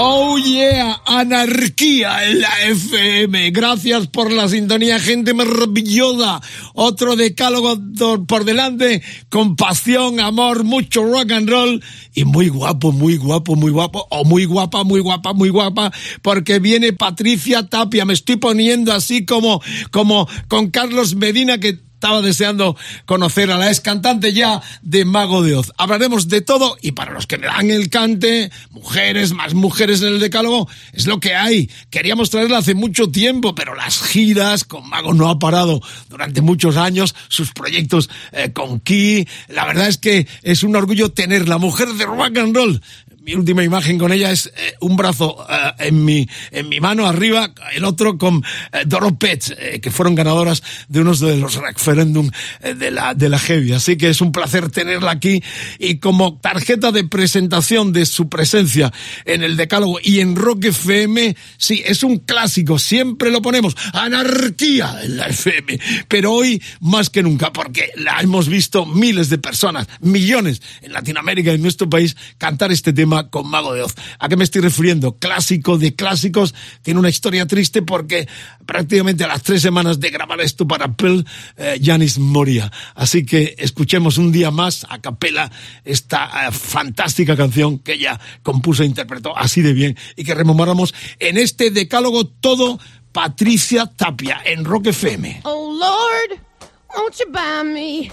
Oh yeah, anarquía en la FM. Gracias por la sintonía, gente maravillosa. Otro decálogo por delante, con pasión, amor, mucho rock and roll y muy guapo, muy guapo, muy guapo, o muy guapa, muy guapa, muy guapa, porque viene Patricia Tapia. Me estoy poniendo así como, como con Carlos Medina que estaba deseando conocer a la ex cantante ya de Mago de Oz. Hablaremos de todo y para los que me dan el cante, mujeres, más mujeres en el decálogo, es lo que hay. Queríamos traerla hace mucho tiempo, pero las giras con Mago no ha parado durante muchos años, sus proyectos eh, con Key. La verdad es que es un orgullo tener la mujer de rock and roll mi última imagen con ella es eh, un brazo eh, en, mi, en mi mano arriba, el otro con eh, Doro eh, que fueron ganadoras de unos de los referéndum de, la, de la Heavy. Así que es un placer tenerla aquí y como tarjeta de presentación de su presencia en el Decálogo y en Rock FM, sí, es un clásico, siempre lo ponemos, anarquía en la FM, pero hoy más que nunca, porque la hemos visto miles de personas, millones en Latinoamérica y en nuestro país cantar este tema con Mago de Oz. ¿A qué me estoy refiriendo? Clásico de clásicos, tiene una historia triste porque prácticamente a las tres semanas de grabar esto para Pearl, eh, Janis moría. Así que escuchemos un día más a capela esta eh, fantástica canción que ella compuso e interpretó así de bien y que rememoramos en este decálogo todo Patricia Tapia en Rock FM. Oh Lord, won't you buy me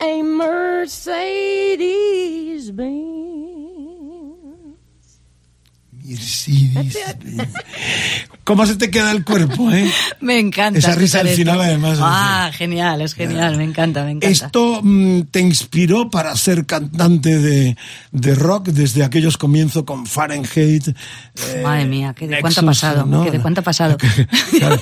a Mercedes Benz? Mercedes Benz. ¿Cómo se te queda el cuerpo, eh? Me encanta. Esa risa al final, además, Ah, genial, es genial, me encanta, me encanta. ¿Esto mm, te inspiró para ser cantante de, de rock desde aquellos comienzos con Fahrenheit? eh, Madre mía, ¿qué de cuánto ha pasado? ¿no? ¿Qué de cuánto ha pasado? Claro.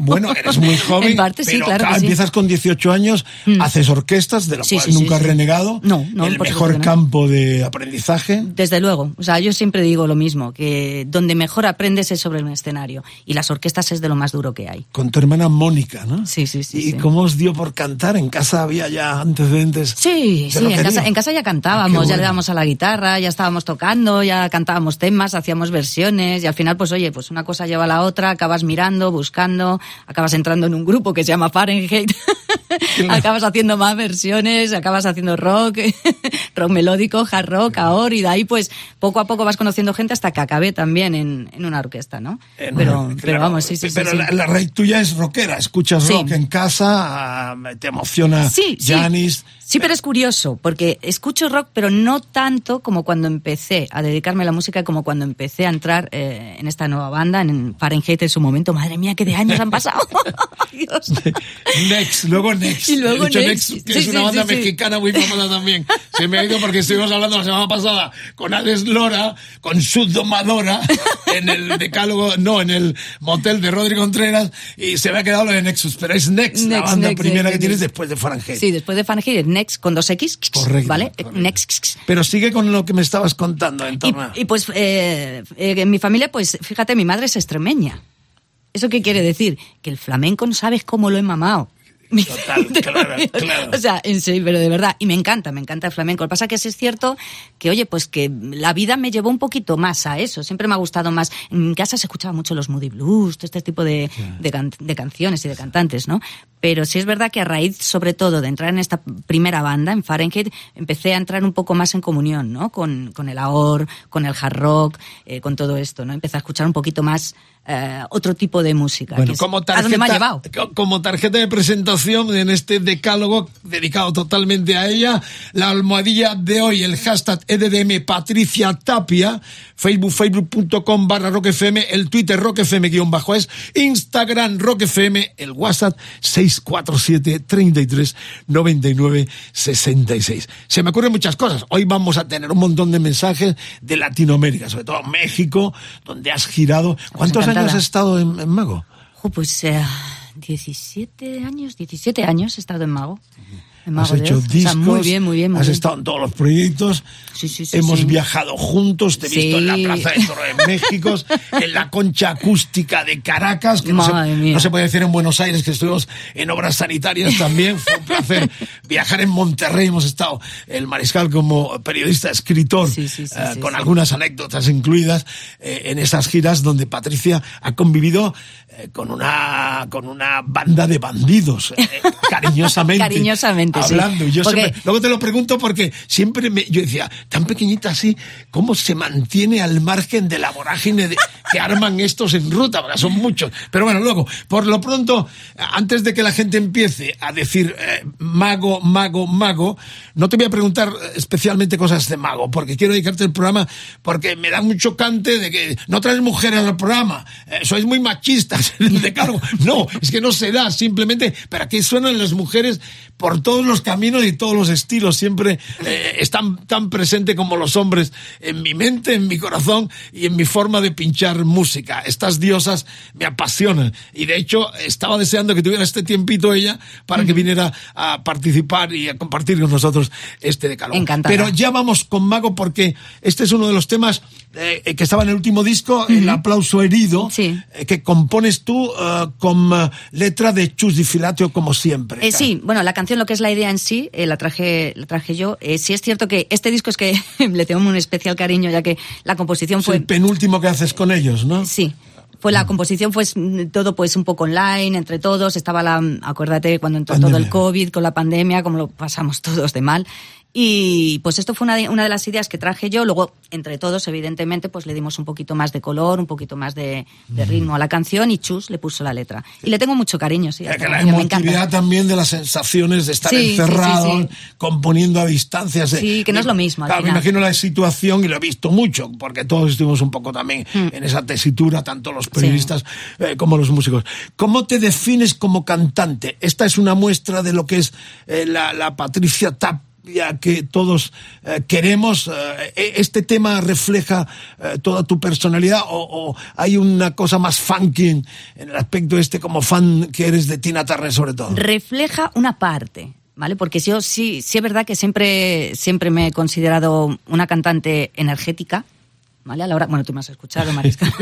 Bueno, eres muy joven, En parte sí, pero claro que sí. empiezas con 18 años, haces orquestas, de lo Sí, cual sí, sí, nunca has renegado. No, no, El mejor que campo de aprendizaje. Desde luego, o sea, yo siempre digo lo mismo, que donde mejor aprendes es sobre un escenario y las orquestas es de lo más duro que hay. Con tu hermana Mónica, ¿no? Sí, sí, sí, ¿Y sí. cómo os dio por cantar? ¿En casa había ya antecedentes? Sí, sí, en casa, en casa ya Ah, cantábamos, ya le dábamos a la guitarra, ya estábamos tocando, ya cantábamos temas, hacíamos versiones y al final, pues oye, pues una cosa lleva a la otra, acabas mirando, buscando, acabas entrando en un grupo que se llama Fahrenheit acabas haciendo más versiones, acabas haciendo rock, rock melódico, hard rock, ahora, y de ahí pues poco a poco vas conociendo gente hasta que acabé también en, en una orquesta, ¿no? Pero, claro, pero vamos, sí, sí, Pero sí, la, sí. la tuya es rockera, escuchas Sí. rock en casa, ah, te emociona Sí. Janis. Sí, pero es curioso, porque escucho rock, pero no tanto como cuando empecé a dedicarme a la música, como cuando empecé a entrar eh, en esta nueva banda, en Fahrenheit en su momento. Madre mía, qué de años han pasado. Dios. Next, luego Next. Y luego Next. Next, que es una banda mexicana muy famosa también. Se me ha ido porque estuvimos hablando la semana pasada con Alex Lora, con su domadora, en el decálogo, no, en el motel de Rodrigo Contreras, y se me ha quedado lo de Nexus, pero es Next, la banda Next, primera Next, que tienes después de Fahrenheit. Sí, después de Fahrenheit, es Next con dos X, Correcto, ¿vale? correcto. Next. Pero sigue con lo que me estabas contando en Y, torno a- y, pues eh, eh, en mi familia, pues fíjate, mi madre es extremeña. ¿Eso qué quiere decir? Que el flamenco no sabes cómo lo he mamado. Total, claro, claro. O sea, en serio, pero de verdad. Y me encanta, me encanta el flamenco. Lo que pasa que sí es cierto que, oye, pues que la vida me llevó un poquito más a eso. Siempre me ha gustado más. En mi casa se escuchaba mucho los Moody Blues, todo este tipo de, de, can- de canciones y de cantantes, ¿no? Pero sí es verdad que a raíz, sobre todo, de entrar en esta primera banda, en Fahrenheit, empecé a entrar un poco más en comunión, ¿no? Con, con el AOR, con el hard rock, eh, con todo esto, ¿no? Empecé a escuchar un poquito más eh, otro tipo de música. Bueno, que es como ¿A dónde me ha tarjeta, llevado? co- como tarjeta de presentación en este decálogo dedicado totalmente a ella, la almohadilla de hoy, el hashtag EDDM Patricia Tapia, Facebook, facebook.com barra roquefm, el Twitter roquefm guion bajo es, Instagram roquefm, el WhatsApp 647 33 99 66. Se me ocurren muchas cosas. Hoy vamos a tener un montón de mensajes de Latinoamérica, sobre todo México, donde has girado. ¿Cuántos años has estado en, en Mago? Jo, pues eh, 17 años, 17 años he estado en Mago. En Has hecho Oz. O sea, discos, muy bien, muy bien, muy has bien. estado en todos los proyectos, Sí, sí, sí, hemos viajado juntos, te he visto en la. Plaza de Toro de México, en la concha acústica de Caracas, que no se, no puede decir en Buenos Aires, que estuvimos en obras sanitarias también, fue un placer viajar en Monterrey, hemos estado el Mariscal como periodista, escritor, eh, con algunas anécdotas incluidas eh, en esas giras donde Patricia ha convivido eh, con una con una banda de bandidos, cariñosamente. Cariñosamente, sí. hablando. Y yo Porque- siempre- luego te lo pregunto porque siempre me, yo decía, tan pequeñita así, ¿cómo se mantiene al margen de la vorágine de- que arman estos en ruta? Porque son muchos. Pero bueno, luego, por lo pronto, antes de que la gente empiece a decir eh, mago, mago, mago, no te voy a preguntar eh, especialmente cosas de mago, porque quiero dedicarte el programa, porque me da mucho cante de que no traes mujeres al programa, eh, sois muy machistas el decálogo. No, es que no se da, simplemente, pero aquí suenan las mujeres por todos los caminos y todos los estilos, siempre eh, están tan presentes como los hombres en mi mente, en mi corazón y en mi forma de pinchar música. Estas diosas me apasionan y de hecho estaba deseando que tuviera este tiempito ella para que viniera a participar y a compartir con nosotros este decálogo. Encantada. Pero ya vamos con Mago porque este es uno de los temas eh, que estaba en el último disco, El aplauso herido, Sí. eh, que compones tú eh, con eh, letra de Chus Di Filatio como siempre. Eh, sí, bueno, la canción, lo que es la idea en sí, la traje, la traje yo. Sí es cierto que este disco es que le tengo un especial cariño, ya que la composición Es fue el penúltimo que haces con ellos, ¿no? Sí. Pues la composición fue mm, todo pues un poco online, entre todos. Estaba la, acuérdate, cuando entró todo Pandemia. el COVID con la pandemia, como lo pasamos todos de mal. Y pues esto fue una de, una de las ideas que traje yo. Luego, entre todos, evidentemente, pues le dimos un poquito más de color, un poquito más de, de ritmo a la canción y Chus le puso la letra. Y le tengo mucho cariño, sí. a Eh, que la me emotividad también de las sensaciones de estar Sí, encerrado, sí. componiendo a distancias. Sí, que no es lo mismo, al Claro, me imagino la situación y lo he visto mucho, porque todos estuvimos un poco también Mm. en esa tesitura, tanto los periodistas eh, como los músicos. ¿Cómo te defines como cantante? Esta es una muestra de lo que es eh, la, la Patricia Tapia que todos eh, queremos. Eh, ¿Este tema refleja eh, toda tu personalidad o, o hay una cosa más funky en, en el aspecto este como fan que eres de Tina Turner sobre todo? refleja una parte, ¿vale? Porque yo sí, sí es verdad que siempre, siempre me he considerado una cantante energética, ¿vale? A la hora, bueno, tú me has escuchado, Marisca.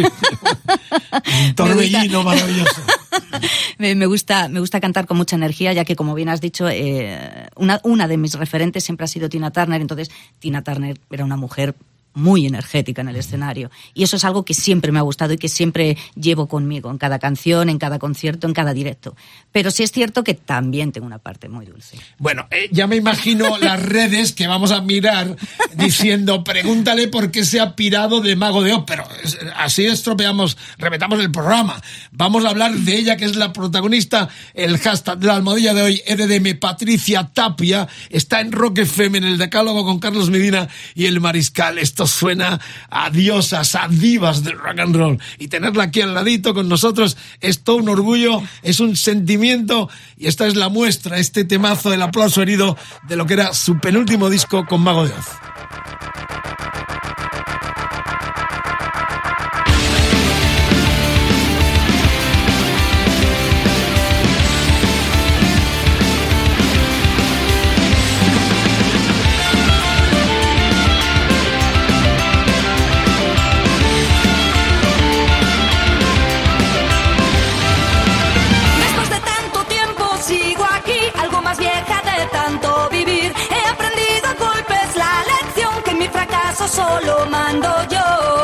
Un torbellino maravilloso. me, me gusta, me gusta cantar con mucha energía, ya que como bien has dicho, eh, una, una de mis referentes siempre ha sido Tina Turner, entonces Tina Turner era una mujer muy energética en el escenario. Y eso es algo que siempre me ha gustado y que siempre llevo conmigo, en cada canción, en cada concierto, en cada directo. Pero sí es cierto que también tengo una parte muy dulce. Bueno, eh, ya me imagino las redes que vamos a mirar diciendo, pregúntale por qué se ha pirado de Mago de Oz, pero así estropeamos, repetamos el programa. Vamos a hablar de ella, que es la protagonista, el hashtag de la almohadilla de hoy, EDM Patricia Tapia, está en Rock FM, en el decálogo con Carlos Medina y el Mariscal. Esto suena a diosas, a divas del rock and roll. Y tenerla aquí al ladito con nosotros es todo un orgullo, es un sentimiento y esta es la muestra, este temazo, el aplauso herido de lo que era su penúltimo disco con Mago de Oz. Solo mando yo.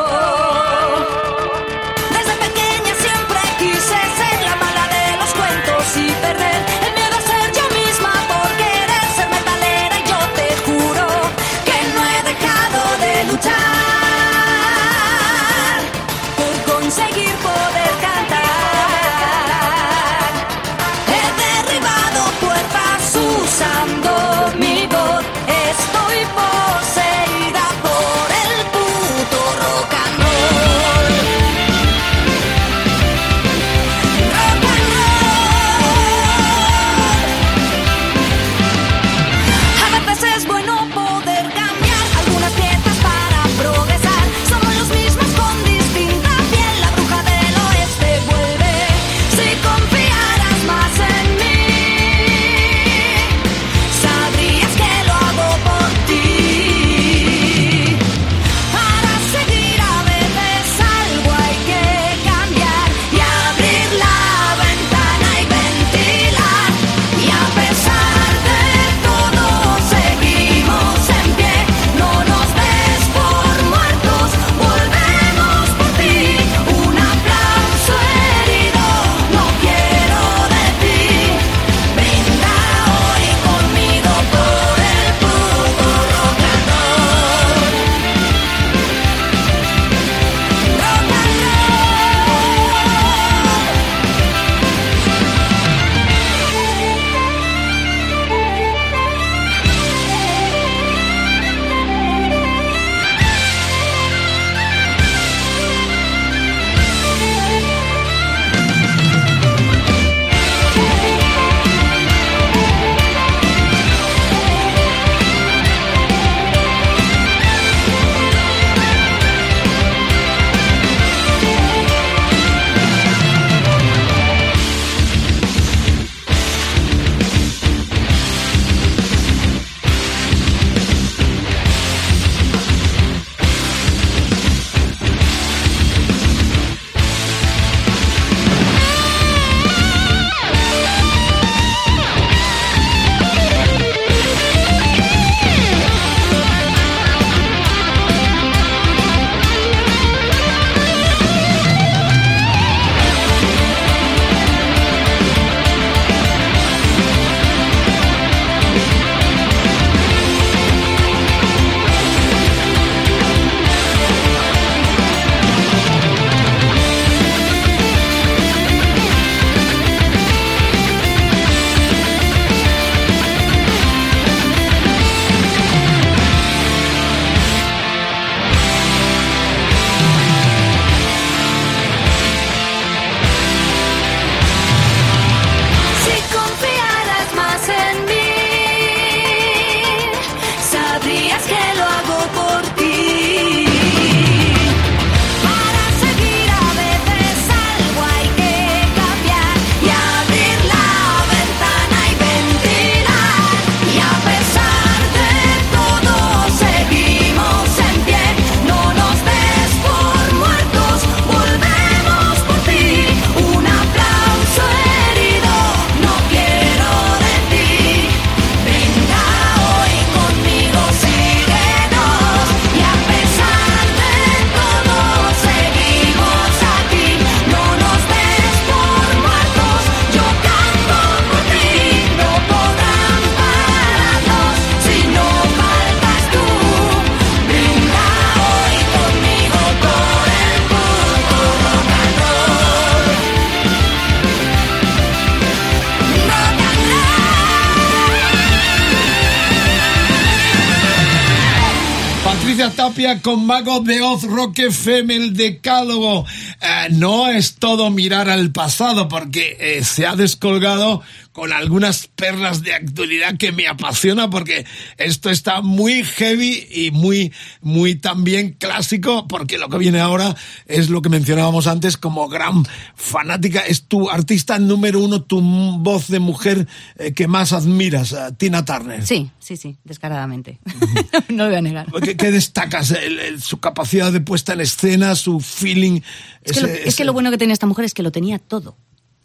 Con Mago de Oz, Rock FM, el decálogo. Eh, no es todo mirar al pasado porque eh, se ha descolgado con algunas perlas de actualidad que me apasiona porque esto está muy heavy y muy, muy también clásico porque lo que viene ahora es lo que mencionábamos antes como gran fanática, es tu artista número uno, tu voz de mujer eh, que más admiras, eh, Tina Turner. Sí, sí, sí, descaradamente. no lo voy a negar. ¿Qué, qué destacas? El- el- su capacidad de puesta en escena, su feeling. Es que, lo, ese- que lo bueno que tenía esta mujer es que lo tenía todo.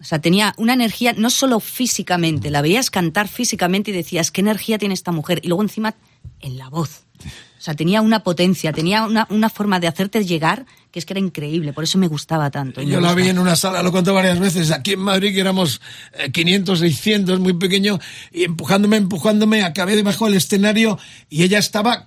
O sea, tenía una energía, no solo físicamente, la veías cantar físicamente y decías, ¿qué energía tiene esta mujer? Y luego encima, en la voz. O sea, tenía una potencia, tenía una, una forma de hacerte llegar que es que era increíble, por eso me gustaba tanto. Yo la vi en una sala, lo conté varias veces, aquí en Madrid, que éramos eh, 500, 600, muy pequeño, y empujándome, empujándome, acabé debajo del escenario y ella estaba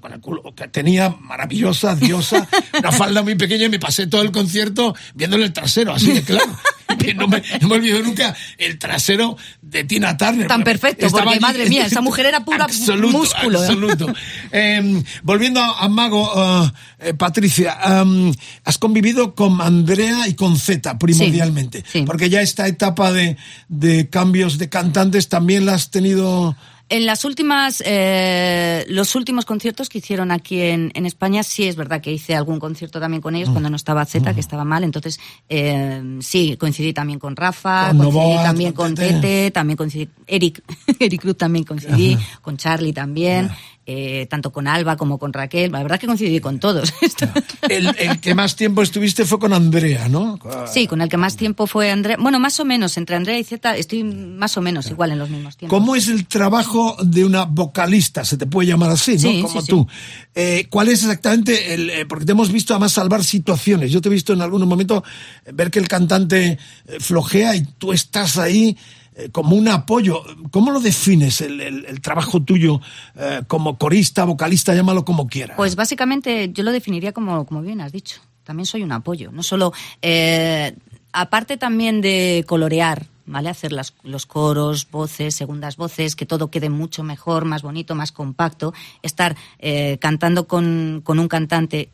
con el culo que tenía maravillosa, diosa, una falda muy pequeña y me pasé todo el concierto viéndole el trasero, así de claro. Que no, me, no me olvido nunca el trasero de Tina Turner. Tan perfecto, Estaba porque, madre mía, esa mujer era pura absoluto, músculo, ¿eh? Absoluto. Eh, volviendo a, a Mago, uh, eh, Patricia, um, has convivido con Andrea y con Z primordialmente, Sí, sí. porque ya esta etapa de, de cambios de cantantes también la has tenido... En las últimas, eh, los últimos conciertos que hicieron aquí en, en España, sí es verdad que hice algún concierto también con Mm. ellos cuando no estaba Z, que estaba mal. Entonces, eh, sí, coincidí también con Rafa, Con coincidí Novoa, también con. Tete, también coincidí, Eric, Eric Cruz también coincidí, con Charlie también, eh, tanto con Alba como con Raquel. La verdad que coincidí con todos. El, el que más tiempo estuviste fue con Andrea, ¿no? sí, con el que más tiempo fue Andrea. Bueno, más o menos, entre Andrea y Z estoy más o menos igual en los mismos tiempos. ¿Cómo es el trabajo de una vocalista? Se te puede llamar así, ¿no? Como sí, sí. tú. Eh, ¿Cuál es exactamente el...? eh, porque te hemos visto además salvar situaciones. Yo te he visto en algún momento ver que el cantante flojea y tú estás ahí eh, como un apoyo. ¿Cómo lo defines el, el- trabajo tuyo eh, como corista, vocalista, llámalo como quieras? Pues básicamente yo lo definiría como, como bien has dicho. También soy un apoyo. No solo. eh, aparte también de colorear, ¿vale? Hacer las- los coros, voces, segundas voces, que todo quede mucho mejor, más bonito, más compacto. Estar cantando con, con un cantante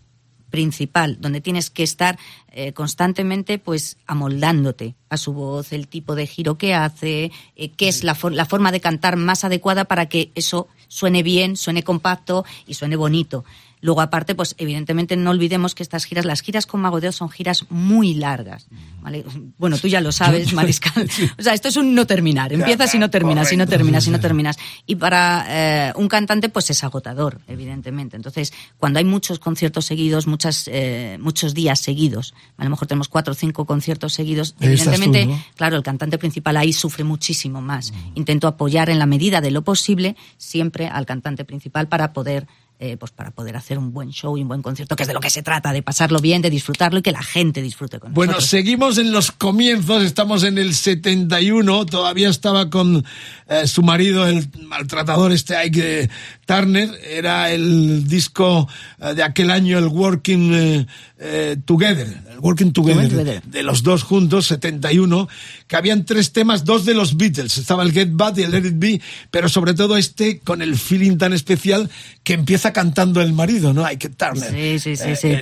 principal, donde tienes que estar eh, constantemente pues amoldándote a su voz, el tipo de giro que hace, eh, qué es la, for- la forma de cantar más adecuada para que eso suene bien, suene compacto y suene bonito. Luego, aparte, pues evidentemente no olvidemos que estas giras, las giras con Mago de Oz son giras muy largas. ¿vale? Bueno, tú ya lo sabes, Mariscal. O sea, esto es un no terminar. Empiezas y no terminas, y no terminas, y no terminas. Y para eh, un cantante, pues es agotador, evidentemente. Entonces, cuando hay muchos conciertos seguidos, muchas, eh, muchos días seguidos, a lo mejor tenemos cuatro o cinco conciertos seguidos, tú, evidentemente, ¿no? claro, el cantante principal ahí sufre muchísimo más. Intento apoyar en la medida de lo posible siempre al cantante principal para poder eh, pues para poder hacer un buen show y un buen concierto, que es de lo que se trata, de pasarlo bien, de disfrutarlo y que la gente disfrute con Bueno, nosotros. seguimos en los comienzos, estamos en el 71, todavía estaba con eh, su marido, el maltratador este Ike eh, Turner, era el disco eh, de aquel año, el Working eh, Together, Working Together, de los dos juntos, 71, que habían tres temas, dos de los Beatles, estaba el Get Bad y el Let It Be, pero sobre todo este con el feeling tan especial que empieza cantando el marido, ¿no? Ike Turner. Sí, sí, sí, sí, eh.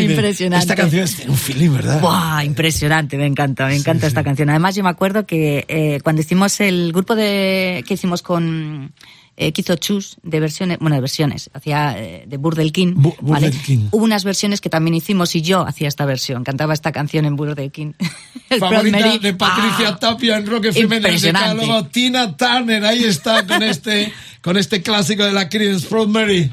Impresionante. Esta canción tiene un feeling, ¿verdad? ¡Buah! Impresionante, me encanta, me encanta esta canción. Además, yo me acuerdo que eh, cuando hicimos el grupo de que hicimos con eh, que hizo Chus de versiones, bueno, de versiones, hacía eh, de Burdel King, Bu- ¿vale? Burdel King. Hubo unas versiones que también hicimos y yo hacía esta versión, cantaba esta canción en Burdel King. El Favorita de Patricia ¡Ah! Tapia en Rock FM. Decálogo. Tina Turner, ahí está con este, con este clásico de la Creedence Mary.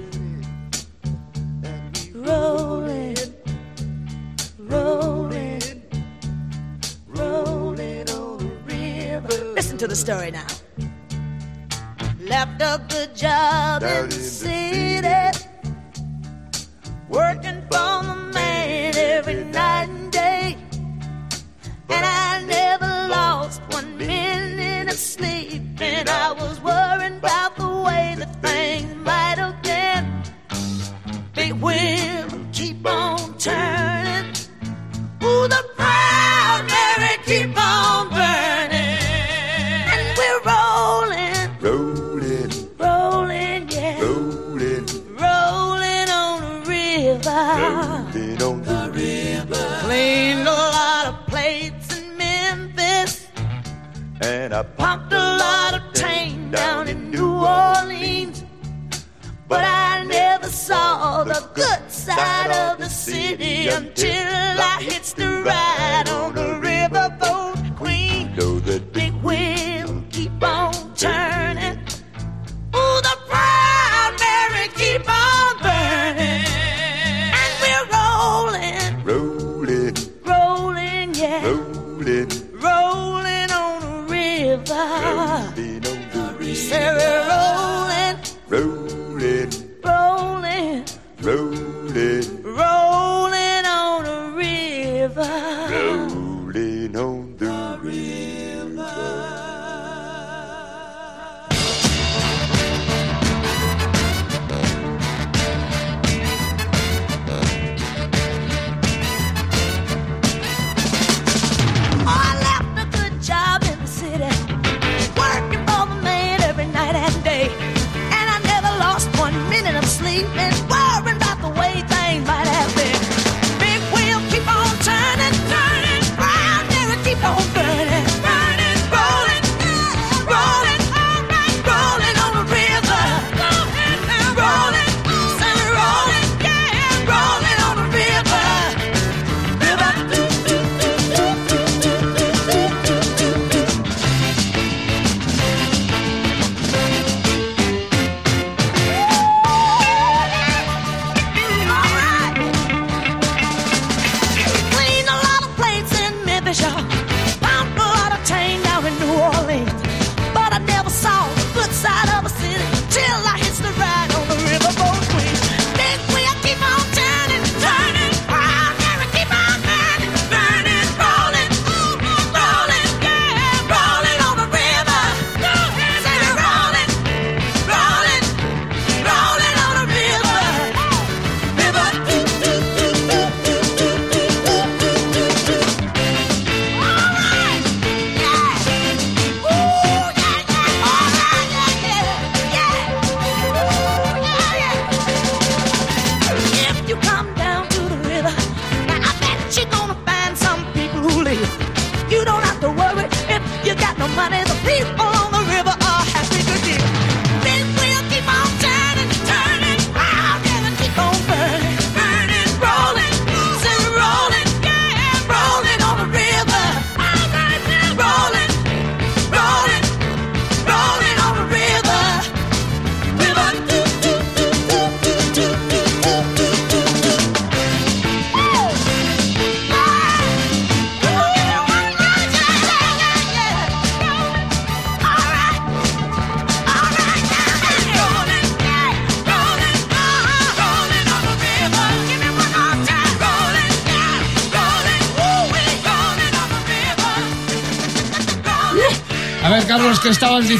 Rolling, rolling, rolling on the to the story now. Left a good job in the city, working for saw the good side of the city until I hitched the ride on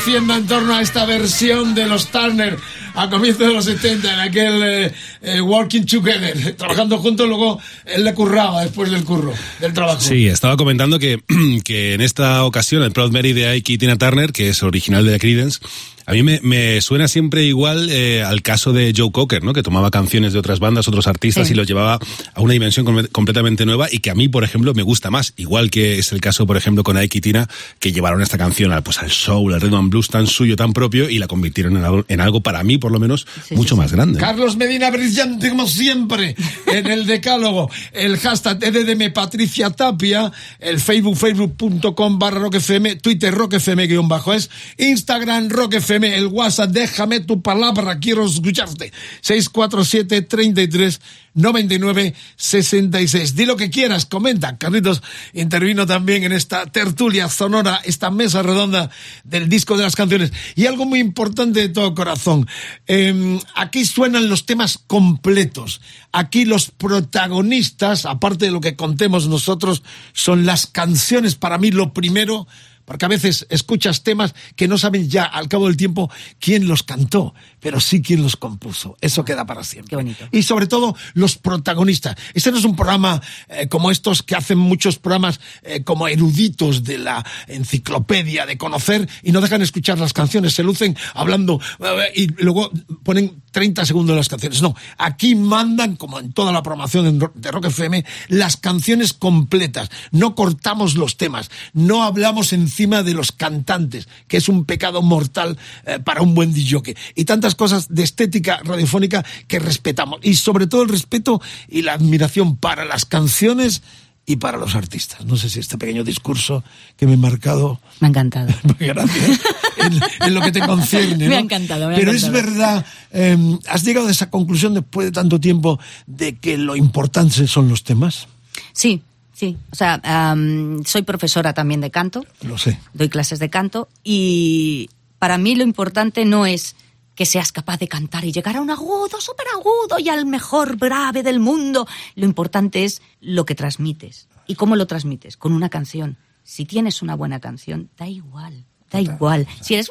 diciendo en torno a esta versión de los Turner a comienzos de los 70, en aquel eh, eh, Working Together, trabajando juntos, luego él le curraba después del curro, del trabajo. Sí, estaba comentando que, que en esta ocasión el Proud Mary de Ike y Tina Turner, que es original de The Creedence, a mí me, me suena siempre igual eh, al caso de Joe Cocker, ¿no? Que tomaba canciones de otras bandas, otros artistas Sí. y los llevaba a una dimensión com- completamente nueva y que a mí, por ejemplo, me gusta más. Igual que es el caso, por ejemplo, con Ike y Tina, que llevaron esta canción al, pues, al soul, al rhythm and blues tan suyo, tan propio y la convirtieron en algo, en algo para mí, por lo menos, mucho más grande. Carlos Medina, brillante como siempre, en el decálogo. El hashtag EDDM Patricia Tapia, el Facebook, facebook.com barra roquefm, Twitter roquefm guion bajo es, Instagram roquefm FM, el WhatsApp, déjame tu palabra, quiero escucharte. 647 33 99 66. Di lo que quieras, comenta. Carlitos intervino también en esta tertulia sonora, esta mesa redonda del disco de las canciones. Y algo muy importante de todo corazón. eh, aquí suenan los temas completos. Aquí los protagonistas, aparte de lo que contemos nosotros, son las canciones. Para mí lo primero porque a veces escuchas temas que no saben ya al cabo del tiempo quién los cantó, pero sí quién los compuso. Eso queda para siempre. Y sobre todo los protagonistas. Este no es un programa eh, como estos que hacen muchos programas eh, como eruditos de la enciclopedia, de conocer y no dejan escuchar las canciones, se lucen hablando eh, y luego ponen 30 segundos de las canciones. No, aquí mandan, como en toda la programación en Ro- de Rock FM, las canciones completas. No cortamos los temas, no hablamos encima de los cantantes, que es un pecado mortal eh, para un buen DJ. Y tantas cosas de estética radiofónica que respetamos. Y sobre todo el respeto y la admiración para las canciones y para los artistas. No sé si este pequeño discurso que me he marcado Me ha encantado. Gracias. En, en lo que te concierne. Me ha ¿no? encantado, me ha Pero es encantado. verdad, eh, ¿has llegado a esa conclusión después de tanto tiempo de que lo importante son los temas? Sí, sí. O sea, am, soy profesora también de canto, Lo sé. doy clases de canto y para mí lo importante no es que seas capaz de cantar y llegar a un agudo, súper agudo y al mejor grave del mundo. Lo importante es lo que transmites. ¿Y cómo lo transmites? Con una canción. Si tienes una buena canción, da igual, da igual. Si eres...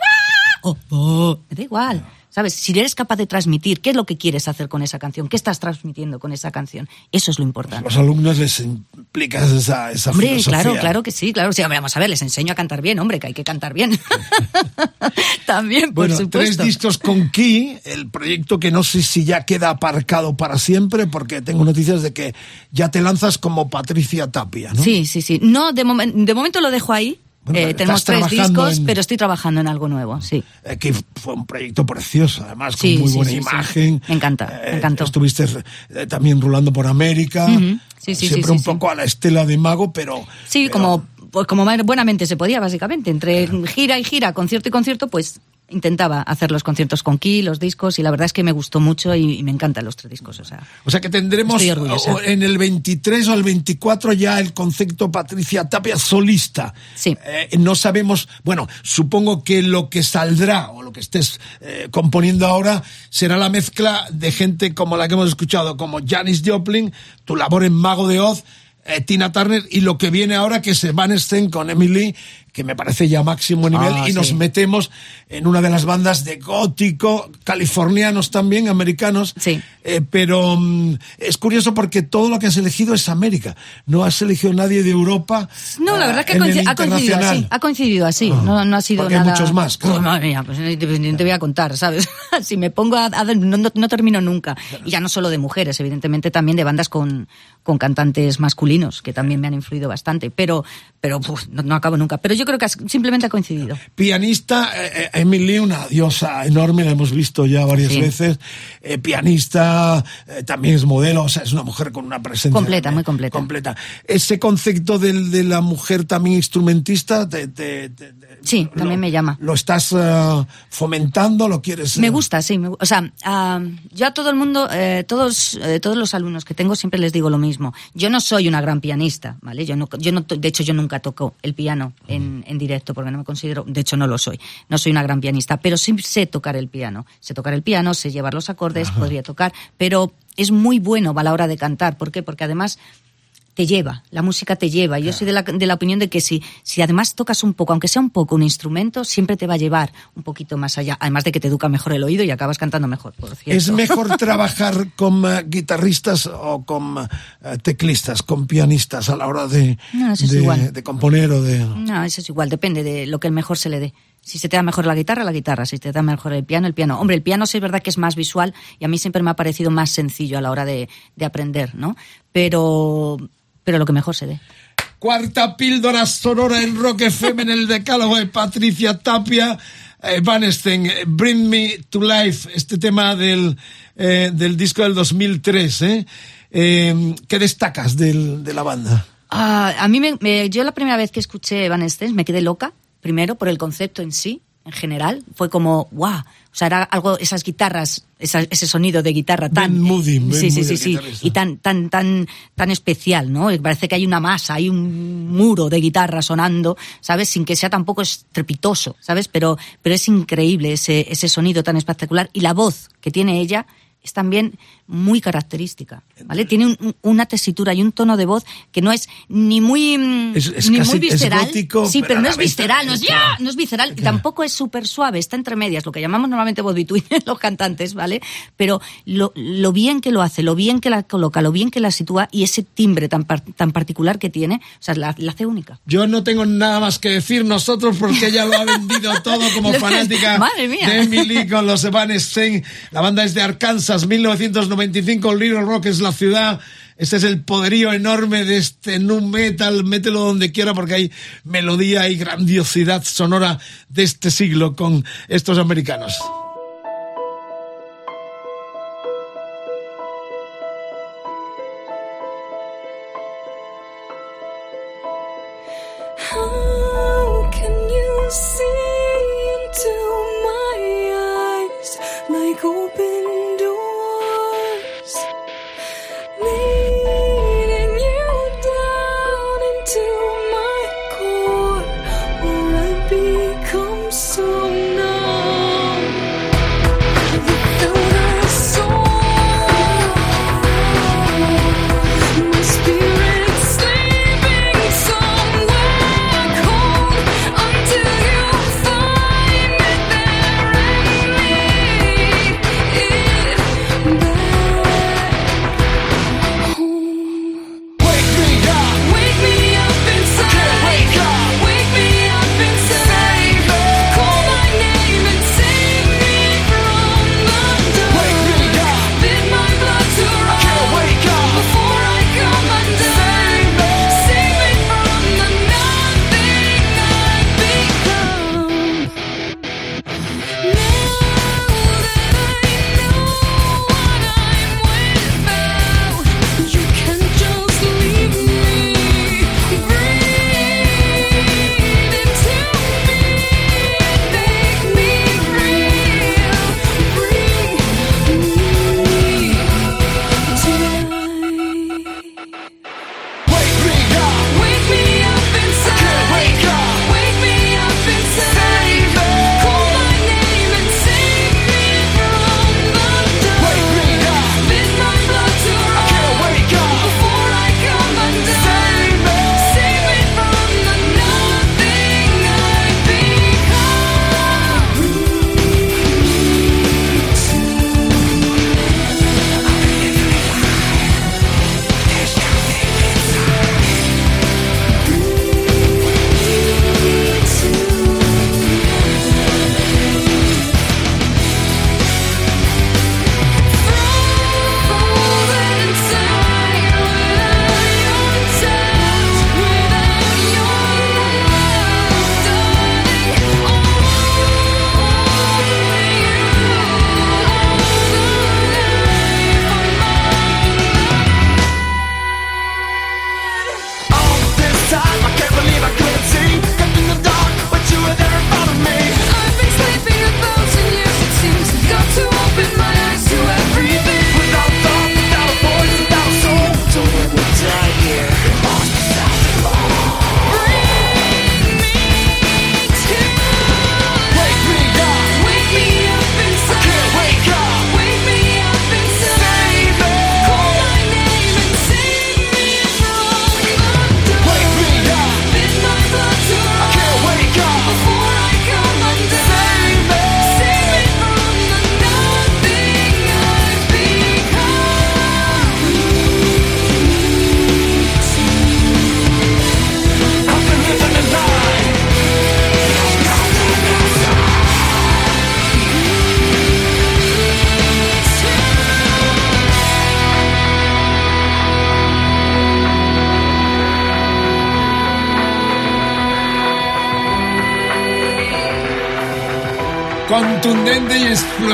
"Ah", o "Oh", da igual. ¿Sabes? Si eres capaz de transmitir, ¿qué es lo que quieres hacer con esa canción? ¿Qué estás transmitiendo con esa canción? Eso es lo importante. Los alumnos les implicas esa, esa Hombre, filosofía. claro, claro que sí, claro. Sí, vamos a ver, les enseño a cantar bien, hombre, que hay que cantar bien. También, por Bueno, supuesto. tres discos con Key, el proyecto que no sé si ya queda aparcado para siempre, porque tengo noticias de que ya te lanzas como Patricia Tapia, ¿no? Sí, sí, sí. No, de, momen- de momento lo dejo ahí. Eh, tenemos tres discos, en- pero estoy trabajando en algo nuevo, sí. Eh, que fue un proyecto precioso, además, con Sí, muy sí, buena sí, imagen. Me encanta, Eh, me encantó. Estuviste eh, también rulando por América. Sí, sí, Siempre un poco a la estela de mago, pero. Sí, como, pues como buenamente se podía, básicamente. Entre gira y gira, concierto y concierto, pues intentaba hacer los conciertos con Key, los discos, y la verdad es que me gustó mucho y, y me encantan los tres discos. O sea, O sea que tendremos en el 23 o el 24 ya el concepto Patricia Tapia solista. Sí. Eh, no sabemos, bueno, supongo que lo que saldrá o lo que estés eh, componiendo ahora será la mezcla de gente como la que hemos escuchado, como Janis Joplin, tu labor en Mago de Oz, eh, Tina Turner y lo que viene ahora que es Evanescence con Emily, que me parece ya máximo nivel, Ah, y nos metemos en una de las bandas de gótico, californianos también, americanos. Sí. Eh, pero mm, es curioso porque todo lo que has elegido es América. No has elegido nadie de Europa. No, la ah, verdad que el coinci- ha coincidido así. Ha coincidido así. no, no ha sido porque hay nada. muchos más, claro. Pues, madre mía, te, voy a contar, ¿sabes? si me pongo a. a- no, no- no termino nunca. Y ya no solo de mujeres, evidentemente también de bandas con, con cantantes masculinos, que también me han influido bastante. Pero, pero uf, no, no acabo nunca. Pero yo creo que simplemente ha coincidido. Pianista, eh, eh, Emily, una diosa enorme, la hemos visto ya varias Sí. veces. Eh, pianista, eh, también es modelo, o sea, es una mujer con una presencia. Completa, muy completa. Completa. Ese concepto del- de la mujer también instrumentista, te- te- te- Sí, lo- también me llama. ¿Lo estás eh, fomentando? ¿Lo quieres? Me eh, gusta, sí. me o sea, ah, yo a todo el mundo, eh, todos, eh, todos los alumnos que tengo siempre les digo lo mismo. Yo no soy una gran pianista, ¿vale? Yo no, yo no, de hecho, yo nunca toco el piano en, en directo porque no me considero, de hecho, no lo soy. No soy una gran pianista, pero sí sé tocar el piano. Sé tocar el piano, sé llevar los acordes, podría tocar, pero es muy bueno a la hora de cantar. ¿Por qué? Porque además te lleva, la música te lleva. Yo soy de la, de la opinión de que si, si además tocas un poco, aunque sea un poco un instrumento, siempre te va a llevar un poquito más allá. Además de que te educa mejor el oído y acabas cantando mejor, por cierto. ¿Es mejor trabajar con eh, guitarristas o con eh, teclistas, con pianistas a la hora de, No, eso es de- igual. de componer o de... No, eso es igual, depende de lo que el mejor se le dé. Si se te da mejor la guitarra, la guitarra. Si te da mejor el piano, el piano. Hombre, el piano sí es verdad que es más visual y a mí siempre me ha parecido más sencillo a la hora de, de aprender, ¿no? Pero, pero lo que mejor se dé. Cuarta píldora sonora en Rock FM en el decálogo de Patricia Tapia. Eh, Van Steen, eh, Bring Me to Life, este tema del, eh, del disco del 2003. ¿eh? Eh, ¿Qué destacas del- de la banda? Ah, a mí, me, me- yo la primera vez que escuché Van Steen me quedé loca, primero por el concepto en sí. En general, fue como, wow. O sea, era algo, esas guitarras, esa- ese sonido de guitarra tan. Ben Moody, Ben sí, sí, sí, sí. Y tan, tan, tan, tan especial, ¿no? Y Parece que hay una masa, hay un muro de guitarra sonando, ¿sabes? Sin que sea tampoco estrepitoso, ¿sabes? Pero, pero es increíble ese, ese sonido tan espectacular. Y la voz que tiene ella es también muy característica, ¿vale? Tiene un- un- una tesitura y un tono de voz que no es ni muy, mm, Es- es ni casi- muy es visceral. gótico, sí, pero pero a no es visceral, no es está- ya, no es visceral y tampoco es súper suave, está entre medias, lo que llamamos normalmente voz between los cantantes, ¿vale? Pero lo, lo bien que lo hace, lo bien que la coloca, lo bien que la sitúa y ese timbre tan, par- tan particular que tiene, o sea, la, la hace única. Yo no tengo nada más que decir nosotros porque ella lo ha vendido todo como fanática Madre mía. de Emily con los Evanescence. La banda es de Arkansas, 1995. Little Rock es la ciudad. Este es el poderío enorme de este nu metal. Mételo donde quiera porque hay melodía y grandiosidad sonora de este siglo con estos americanos.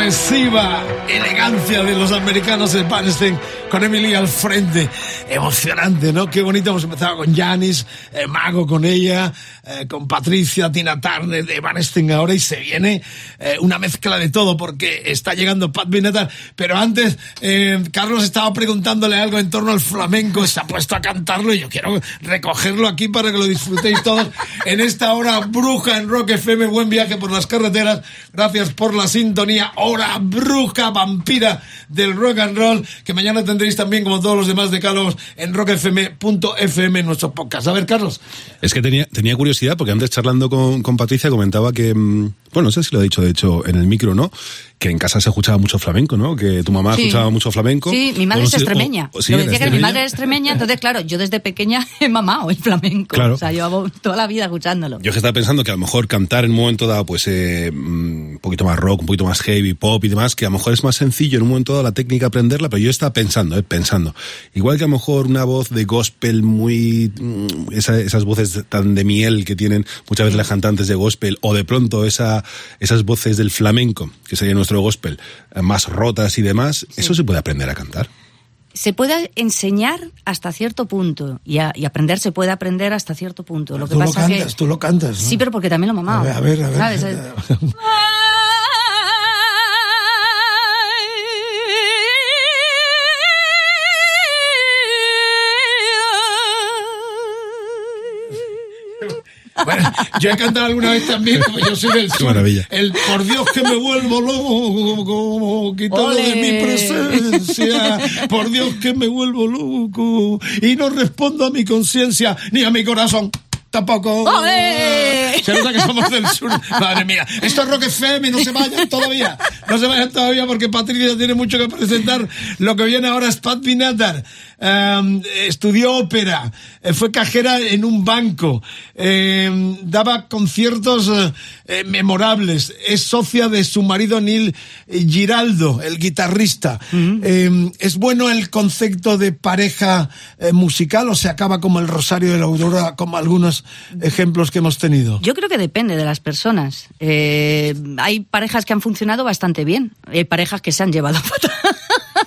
Y explosiva elegancia de los americanos de Panstein con Emily al frente. Emocionante, ¿no? Qué bonito. Hemos empezado con Janis, eh, Mago con ella, eh, con Patricia, Tina Turner de Panstein ahora y se viene eh, una mezcla de todo porque está llegando Pat Benatar. Pero antes, eh, Carlos estaba preguntándole algo en torno al flamenco, se ha puesto a cantarlo y yo quiero recogerlo aquí para que lo disfrutéis todos en esta hora bruja en Rock FM. Buen viaje por las carreteras. Gracias por la sintonía. Hora bruja vampira del rock and roll que mañana tendréis también como todos los demás decálogos en rockfm.fm en nuestro podcast. A ver, Carlos. Es que tenía, tenía curiosidad porque antes charlando con, con Patricia comentaba que, mm, bueno, no sé si lo he dicho de hecho en el micro, ¿no? Que en casa se escuchaba mucho flamenco, ¿no? Que tu mamá Sí. escuchaba mucho flamenco. Sí, mi madre O es sé, o- extremeña. o- sí, Lo que decía que mi extremeña. madre es extremeña, entonces claro, yo desde pequeña he mamado el flamenco. Claro. O sea, llevaba toda la vida escuchándolo. Yo que estaba pensando que a lo mejor cantar en un momento dado, pues eh, mm, un poquito más rock, un poquito más heavy, pop y demás, que a lo mejor es más sencillo en un momento dado la técnica aprenderla, pero yo estaba pensando, eh, pensando. Igual que a lo mejor una voz de gospel muy. mm, esa- esas voces tan de miel que tienen muchas veces las cantantes de gospel, o de pronto esa, esas voces del flamenco, que sería nuestro gospel, eh, más rotas y demás, eso se puede aprender a cantar. Se puede enseñar hasta cierto punto y, a- y aprender se puede aprender hasta cierto punto. Lo que tú lo pasa cantas, que tú lo cantas. ¿no? sí, pero porque también lo mamado. A ver, a ver, a ver. ¿sabes? Bueno, yo he cantado alguna vez también, como yo soy del Qué sur. maravilla. El por Dios que me vuelvo loco, quitado Ole. de mi presencia. Por Dios que me vuelvo loco. Y no respondo a mi conciencia ni a mi corazón. Tampoco. ¡Ole! Se nota que somos del sur. Madre mía. Esto es Rock FM, no se vayan todavía. No se vayan todavía porque Patricia tiene mucho que presentar. Lo que viene ahora es Pat Binatar. Um, estudió ópera, eh, fue cajera en un banco, eh, daba conciertos eh, eh, memorables, es socia de su marido Neil Giraldo, el guitarrista. Eh, ¿Es bueno el concepto de pareja musical o se acaba como el Rosario de la Aurora, como algunos ejemplos que hemos tenido? Yo creo que depende de las personas. Hay parejas que han funcionado bastante bien, hay parejas que se han llevado fatal.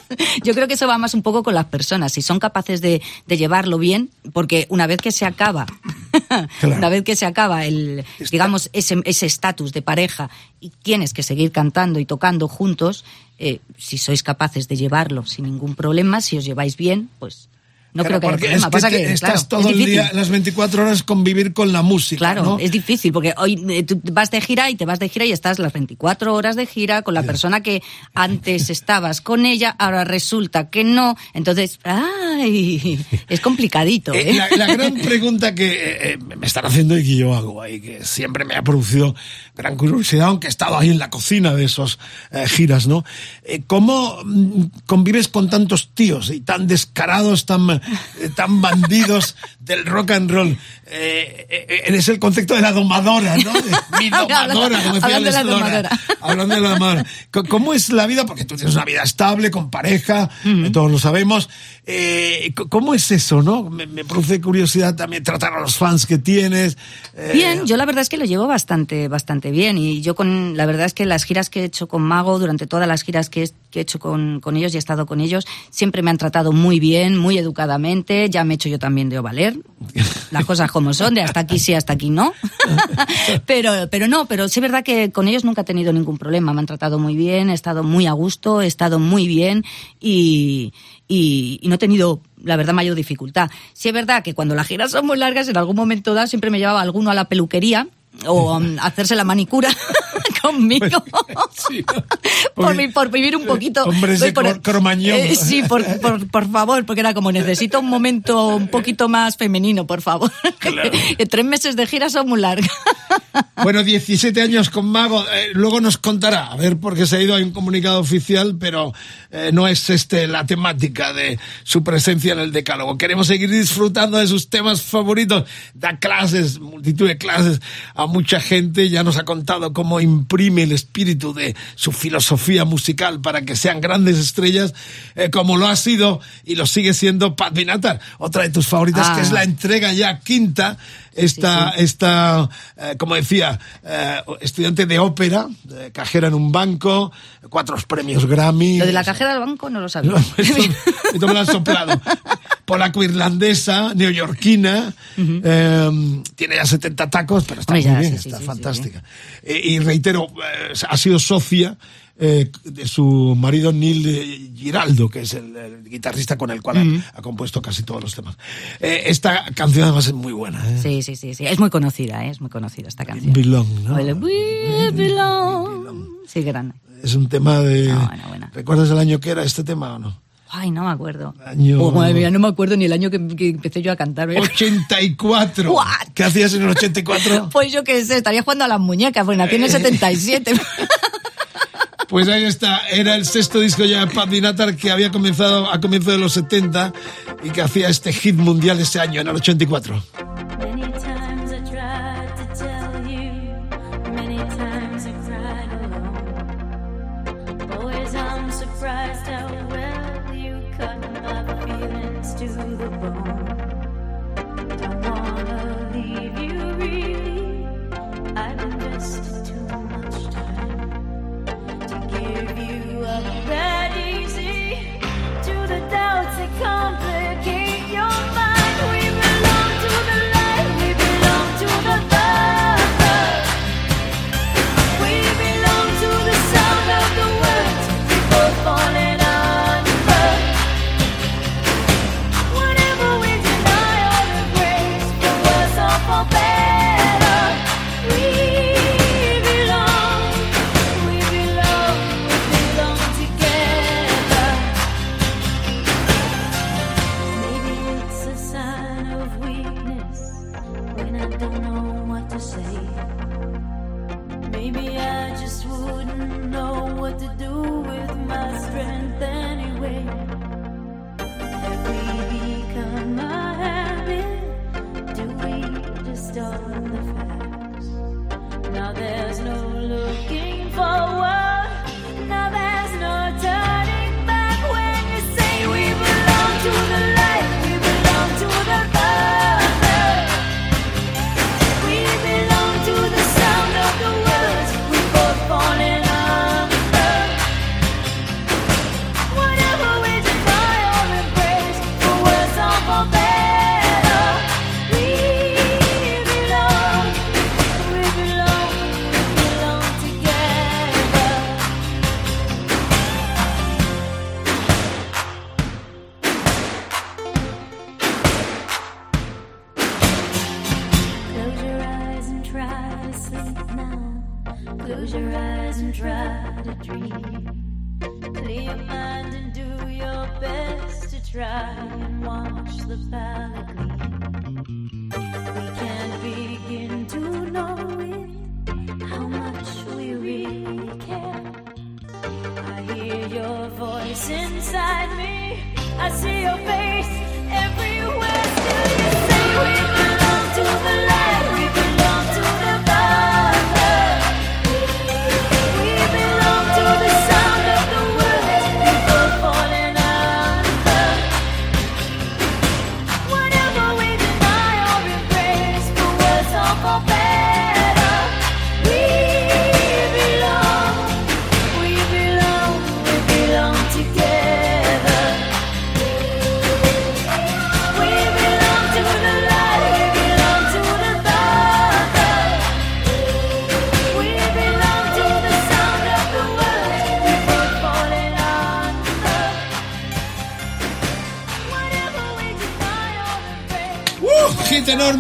Yo creo que eso va más un poco con las personas, si son capaces de, de llevarlo bien, porque una vez que se acaba, Claro. una vez que se acaba el, digamos, ese ese estatus de pareja y tienes que seguir cantando y tocando juntos, eh, si sois capaces de llevarlo sin ningún problema, si os lleváis bien, pues no Claro, creo que haya porque problema. es que Pasa que, estás claro, todo es el día, las 24 horas convivir con la música. Claro, ¿no? es difícil porque hoy eh, tú vas de gira y te vas de gira y estás las 24 horas de gira con la persona que antes estabas con ella, ahora resulta que no. Entonces, ay, es complicadito. Eh, ¿eh? la, la gran pregunta que eh, me están haciendo y que yo hago ahí, que siempre me ha producido gran curiosidad, aunque he estado ahí en la cocina de esos eh, giras, ¿no? Eh, ¿Cómo mm, convives con tantos tíos y tan descarados, tan, eh, tan bandidos del rock and roll? Eh, eh, eres el concepto de la domadora, ¿no? De mi domadora, como decía Hablando de la domadora. Hablando de la domadora. ¿Cómo es la vida? Porque tú tienes una vida estable, con pareja, eh, todos lo sabemos. ¿Cómo es eso, no? Me, me produce curiosidad también tratar a los fans que tienes. Bien, yo la verdad es que lo llevo bastante, bastante bien. Y yo con, la verdad es que las giras que he hecho con Mago, durante todas las giras que he, que he hecho con, con ellos y he estado con ellos, siempre me han tratado muy bien, muy educadamente. Ya me he hecho yo también de Ovaler. Las cosas como son, de hasta aquí sí, hasta aquí no. pero, pero no, pero sí es verdad que con ellos nunca he tenido ningún problema. Me han tratado muy bien, he estado muy a gusto, he estado muy bien y, y, y no he tenido, la verdad, mayor dificultad. Sí es verdad que cuando las giras son muy largas, en algún momento dado siempre me llevaba alguno a la peluquería o um, hacerse la manicura conmigo. sí, por, vi- por vivir un poquito. Hombres de por- cro- cromañón. Eh, sí, por, por, por favor, porque era como necesito un momento un poquito más femenino, por favor. Tres meses de gira son muy largas. Bueno, 17 años con Mago. eh, luego nos contará, a ver, porque se ha ido a un comunicado oficial, pero eh, no es este la temática de su presencia en el Decálogo. Queremos seguir disfrutando de sus temas favoritos. Da clases, multitud de clases a mucha gente. Ya nos ha contado cómo imprime el espíritu de su filosofía musical para que sean grandes estrellas, eh, como lo ha sido y lo sigue siendo Pat Benatar. Otra de tus favoritas, Ah. que es la entrega ya quinta, esta, esta eh, como decía, eh, estudiante de ópera, eh, cajera en un banco, cuatro premios Grammy. Lo de la cajera del banco no lo sabía. No, esto, esto me lo han soplado. Polaco-irlandesa, neoyorquina, eh, tiene ya 70 tacos, pero está Hombre, muy ya, bien, sí, está fantástica. Eh, y reitero, ha sido socia eh, de su marido Neil eh, Giraldo, que es el, el guitarrista con el cual ha- Ujú. ha, compuesto casi todos los temas. Eh, esta canción además es muy buena. ¿eh? Sí, sí, sí, sí. Es muy conocida, ¿eh? es muy conocida esta canción. Belong, ¿no? O el We Belong. Sí, gran. Es un tema de... Ah, buena, buena. ¿Recuerdas el año que era este tema o no? Ay, no me acuerdo. Año- Oh, madre mía, no me acuerdo ni el año que, que empecé yo a cantar. 84. What? ¿Qué hacías en el 84? Pues yo qué sé, estaría jugando a las muñecas, pues nací en el 77. Pues ahí está, era el sexto disco ya de Pat Benatar que había comenzado a comienzos de los 70 y que hacía este hit mundial ese año, en el 84.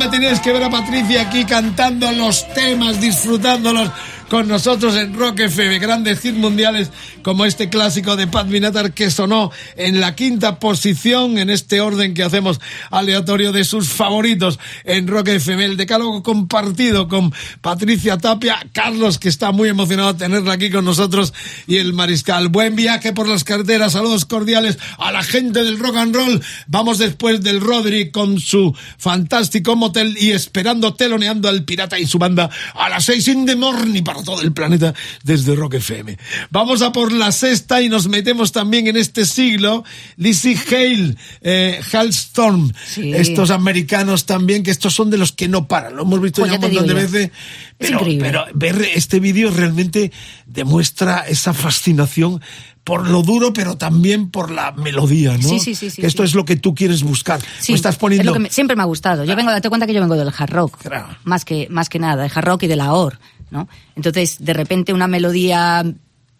Teníais que ver a Patricia aquí cantando los temas, disfrutándolos con nosotros en Rock FM. Grandes hits mundiales como este clásico de Pat Benatar que sonó en la quinta posición en este orden que hacemos aleatorio de sus favoritos en Rock FM. El decálogo compartido con Patricia Tapia, Carlos que está muy emocionado de tenerla aquí con nosotros y el Mariscal. Buen viaje por las carreteras, saludos cordiales a la gente del rock and roll. Vamos después del Rodri con su fantástico motel y esperando teloneando al pirata y su banda a las seis in the morning para todo el planeta desde Rock FM. Vamos a por la sexta y nos metemos también en este siglo. Lizzie Hale, eh, Halstorm, Sí. estos americanos también, que estos son de los que no paran. Lo hemos visto Pues ya un montón de yo. veces. Es Pero, ver este vídeo realmente demuestra esa fascinación por lo duro, pero también por la melodía, ¿no? Sí, sí, sí, sí, Que esto sí. es lo que tú quieres buscar. Sí, Me estás es poniendo... lo que me- siempre me ha gustado. Yo vengo, date cuenta que yo vengo del hard rock, Claro. más que más que nada, del hard rock y de la OR, ¿no? Entonces, de repente una melodía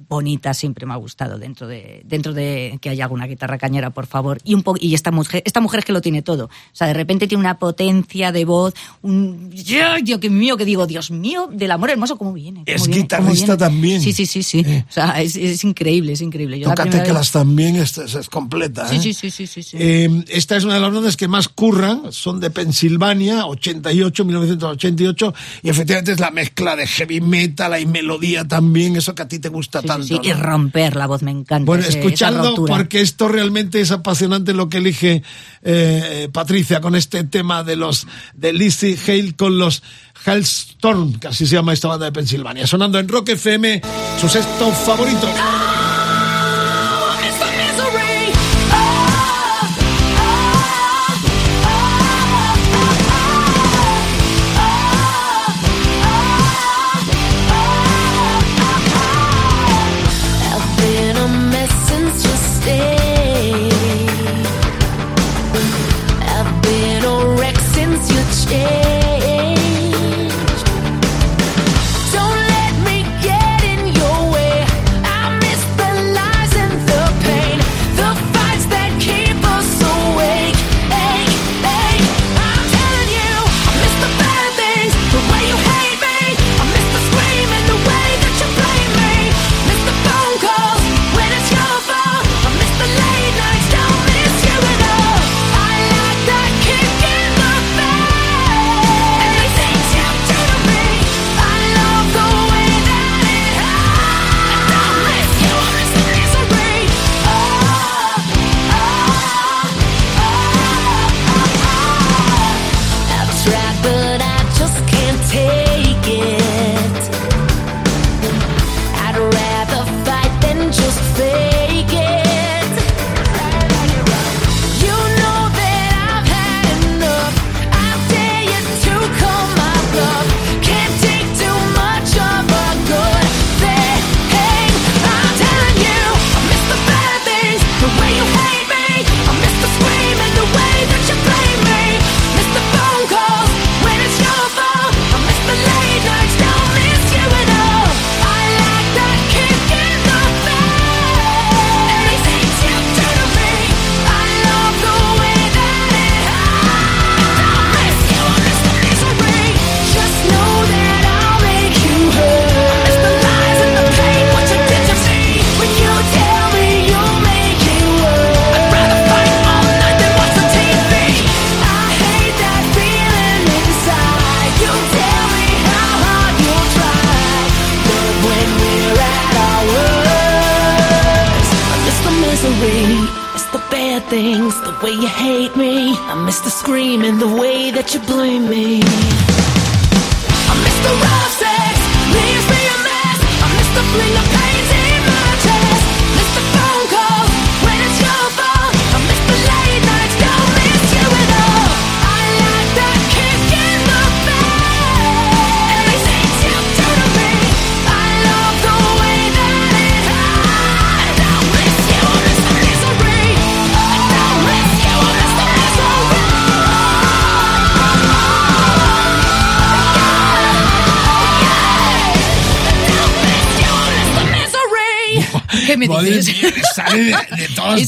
bonita siempre me ha gustado dentro de dentro de que haya alguna guitarra cañera, por favor, y un po y esta mujer esta mujer es que lo tiene todo. O sea, de repente tiene una potencia de voz, un. Dios mío, que digo, Dios mío, del amor hermoso cómo viene. cómo Es viene, guitarrista también. Sí, sí, sí, sí. Eh. O sea, es, es increíble, es increíble. Yo la Toca vez- teclas también, es, es, completa. Sí, ¿eh? sí, sí, sí, sí, sí. Eh, esta es una de las bandas que más curran, son de Pensilvania, 88, 1988, y efectivamente es la mezcla de heavy metal, hay melodía también, eso que a ti te gusta Sí, sí, tanto. sí, Y romper la voz me encanta. Bueno, ese- escuchadlo porque esto realmente es apasionante lo que elige eh, Patricia con este tema de los de Lizzie Hale con los Hellstorm, que así se llama esta banda de Pensilvania, sonando en Rock FM, su sexto favorito.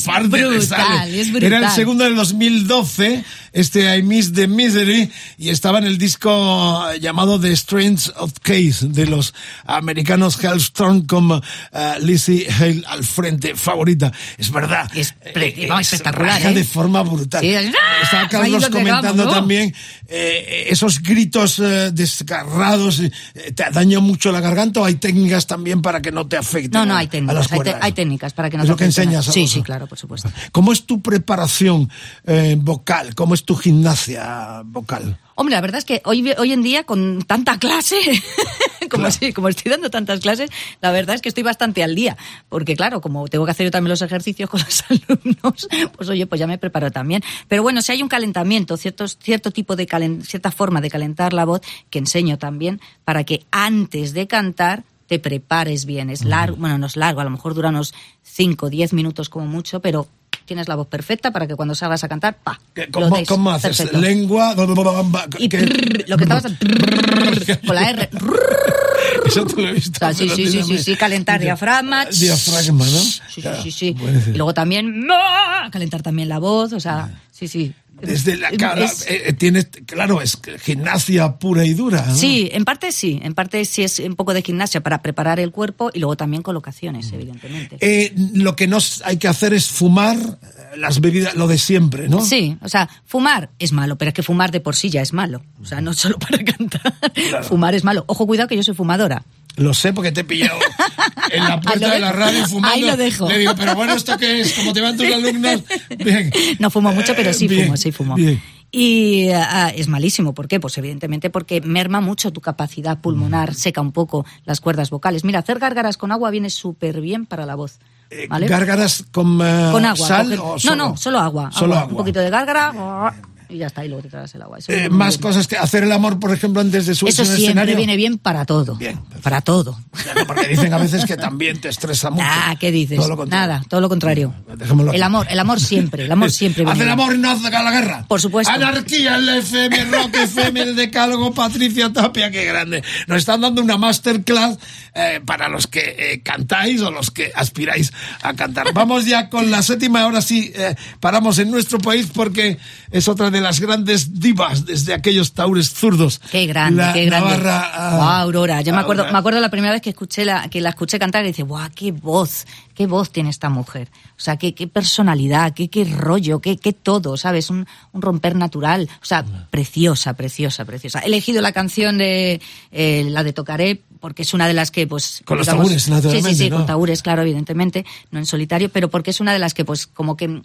Brutal, es brutal. Era el segundo del 2012, este I Miss the Misery, y estaba en el disco llamado The Strange of Case, de los americanos Hellstorm con eh, Lizzie Hale al frente, favorita. Es verdad. Es Eh, eh, no, se espectacular, ¿eh? de forma brutal. Sí, es- Estaba Ahí Carlos comentando también eh, esos gritos eh, desgarrados, eh, ¿te daña mucho la garganta o hay técnicas también para que no te afecten? No, no, hay técnicas. Hay, te- cuerdas? hay técnicas para que no Es te lo que enseñas. Sí, sí, claro, por supuesto. ¿Cómo es tu preparación eh, vocal? ¿Cómo es tu gimnasia vocal? Hombre, la verdad es que hoy, hoy en día, con tanta clase, como, sí, como estoy dando tantas clases, la verdad es que estoy bastante al día. Porque claro, como tengo que hacer yo también los ejercicios con los alumnos, pues oye, pues ya me preparo también. Pero bueno, si hay un calentamiento, ciertos, cierto tipo de calen- cierta forma de calentar la voz, que enseño también, para que antes de cantar te prepares bien. Es largo, bueno, no es largo, a lo mejor dura unos 5 o 10 minutos como mucho, pero tienes la voz perfecta para que cuando salgas a cantar, pa. lo ¿Cómo, des. cómo haces? Perfecto. Lengua. Y lo que estabas con la R. Eso te lo he visto. O sea, sí, sí, sí, sí, sí, calentar diafragma. Diafragma, ¿no? Sí, sí, sí, sí. Y luego también calentar también la voz, o sea, sí, sí. Desde la cara, Es- eh, eh, tienes, claro, es gimnasia pura y dura. ¿no? Sí, en parte sí, en parte sí es un poco de gimnasia para preparar el cuerpo y luego también colocaciones, evidentemente. Eh, lo que no hay que hacer es fumar eh, las bebidas, lo de siempre, ¿no? Sí, o sea, fumar es malo, pero es que fumar de por sí ya es malo. O sea, no solo para cantar. Fumar es malo. Ojo, cuidado que yo soy fumadora. Lo sé porque te he pillado en la puerta Lo de la radio fumando. Ahí lo dejo. Le digo, pero bueno, ¿esto qué es? Como te van tus alumnos. Bien. No fumo mucho, pero sí Bien, fumo, sí fumo. bien. Y ah, es malísimo. ¿Por qué? Pues evidentemente porque merma mucho tu capacidad Mm. pulmonar, seca un poco las cuerdas vocales. Mira, hacer gárgaras con agua viene súper bien para la voz. ¿Vale? ¿Gárgaras con, eh, con agua. sal o no, solo? no, solo agua. Solo agua. agua. Un poquito de gárgara y ya está, y luego te tragas el agua. Eso, Eh, más bien. cosas que hacer el amor, por ejemplo, antes de subirse Eso siempre escenario. viene bien para todo. para todo. No, porque dicen a veces que también te estresa mucho. Ah, ¿qué dices? Todo lo. Nada, todo lo contrario. Dejémoslo El amor, el amor siempre, el amor siempre. Viene el bien. amor y no haz la guerra. Por supuesto. Anarquía en la FM, Rock FM, el Decálogo, Patricia Tapia, qué grande. Nos están dando una masterclass eh, para los que eh, cantáis o los que aspiráis a cantar. Vamos ya con la séptima, ahora sí eh, paramos en nuestro país porque es otra de las grandes divas desde aquellos taures zurdos. Qué grande, La qué grande. Navarra, ah, Guau, Aurora. Yo me acuerdo, me acuerdo la primera vez que escuché la, que la escuché cantar y dice, guau, qué voz, qué voz tiene esta mujer. O sea, qué, qué personalidad, qué, qué rollo, qué, qué todo, ¿sabes? Un, un romper natural. O sea, preciosa, preciosa, preciosa. He elegido la canción de, eh, la de Tocaré, porque es una de las que, pues... Con los taúres, naturalmente, Sí, sí, sí, ¿no? con taúres, claro, evidentemente, no en solitario, pero porque es una de las que, pues, como que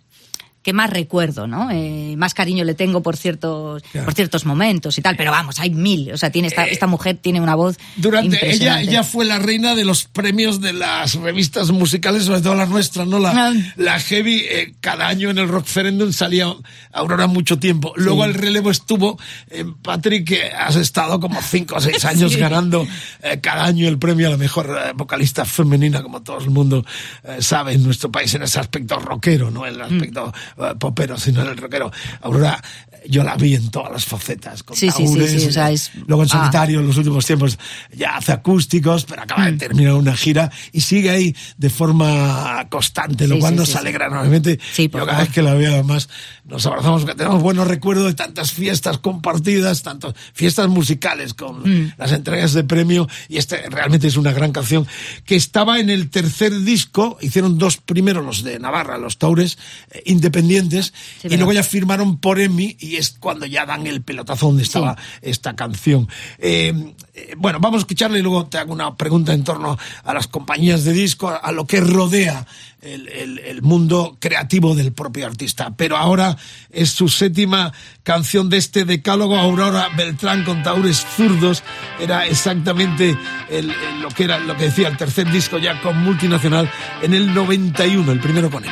que más recuerdo, ¿no? Eh, más cariño le tengo por ciertos, por ciertos momentos y tal, pero vamos, hay mil. O sea, tiene esta, esta mujer tiene una voz Eh, Durante ella, impresionante. ella fue la reina de los premios de las revistas musicales, sobre todo la nuestra, ¿no? La, Ah. la Heavy, eh, cada año en el Rockferendum salía Aurora mucho tiempo. Luego el relevo estuvo en Patrick, que has estado como cinco o seis años Sí. ganando eh, cada año el premio a la mejor eh, vocalista femenina, como todo el mundo eh, sabe en nuestro país, en ese aspecto rockero, no en el aspecto Mm. Eh, popero, sino en el rockero. Aurora, yo la vi en todas las facetas, con Sí, sí, sí, taúres, sí, o sea, es- luego en ah. solitario en los últimos tiempos ya hace acústicos, pero acaba Mm. de terminar una gira y sigue ahí de forma constante, lo Sí, cual sí, nos sí, sí. alegra enormemente. Sí, Yo cada favor. vez que la veo además nos abrazamos, porque tenemos buenos recuerdos de tantas fiestas compartidas, tantas fiestas musicales con Mm. las entregas de premio y este realmente es una gran canción que estaba en el tercer disco, hicieron dos primeros los de Navarra, los Taures, eh, independientes, y luego ya firmaron por EMI y es cuando ya dan el pelotazo donde estaba esta canción. Eh, eh, bueno, vamos a escucharla y luego te hago una pregunta en torno a las compañías de disco, a lo que rodea el, el- el mundo creativo del propio artista. Pero ahora es su séptima canción de este decálogo, Aurora Beltrán con Taures Zurdos. Era exactamente el- el- lo que era lo que decía el tercer disco ya con multinacional en el 91, el primero con él.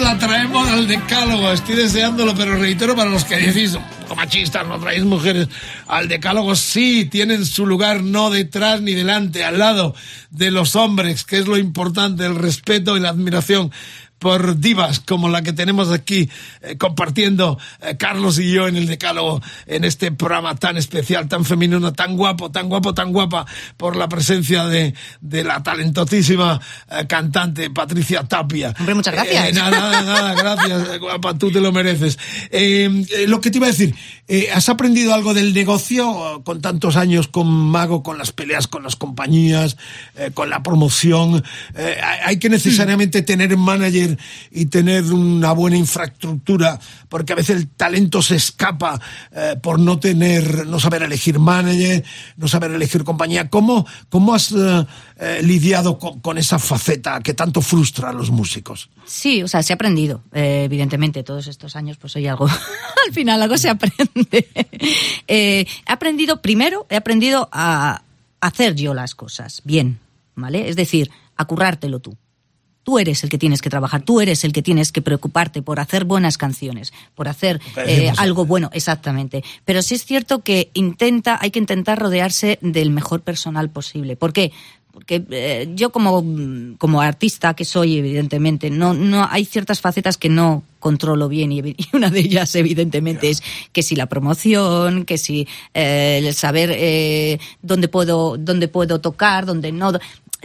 La traemos al decálogo. Estoy deseándolo, pero reitero para los que decís, "Un poco machistas, no traéis mujeres al decálogo. Sí, tienen su lugar no detrás ni delante, al lado de los hombres, que es lo importante, el respeto y la admiración por divas como la que tenemos aquí eh, compartiendo eh, Carlos y yo en el Decálogo en este programa tan especial, tan femenino, tan guapo, tan guapo, tan guapa por la presencia de, de la talentosísima eh, cantante Patricia Tapia. Hombre, muchas gracias. Eh, nada, nada, nada, gracias, eh, guapa, tú te lo mereces. Eh, eh, lo que te iba a decir, ¿has aprendido algo del negocio con tantos años con Mago, con las peleas con las compañías, con la promoción? Hay hay que necesariamente tener manager y tener una buena infraestructura, porque a veces el talento se escapa eh, por no tener, no saber elegir manager, no saber elegir compañía. ¿Cómo, cómo has eh, eh, lidiado con, esa faceta que tanto frustra a los músicos? Sí, o sea, se ha aprendido, evidentemente, todos estos años, pues hay algo, al final algo se aprende. He aprendido, primero, he aprendido a hacer yo las cosas bien, ¿vale? Es decir, a currártelo tú. Tú eres el que tienes que trabajar, tú eres el que tienes que preocuparte por hacer buenas canciones, por hacer eh, algo bueno, exactamente. Pero sí es cierto que intenta, hay que intentar rodearse del mejor personal posible. ¿Por qué? Porque eh, yo como, como artista que soy, evidentemente, no, no hay ciertas facetas que no controlo bien y una de ellas, evidentemente, es que si la promoción, que si eh, el saber eh, dónde puedo, dónde puedo tocar, dónde no.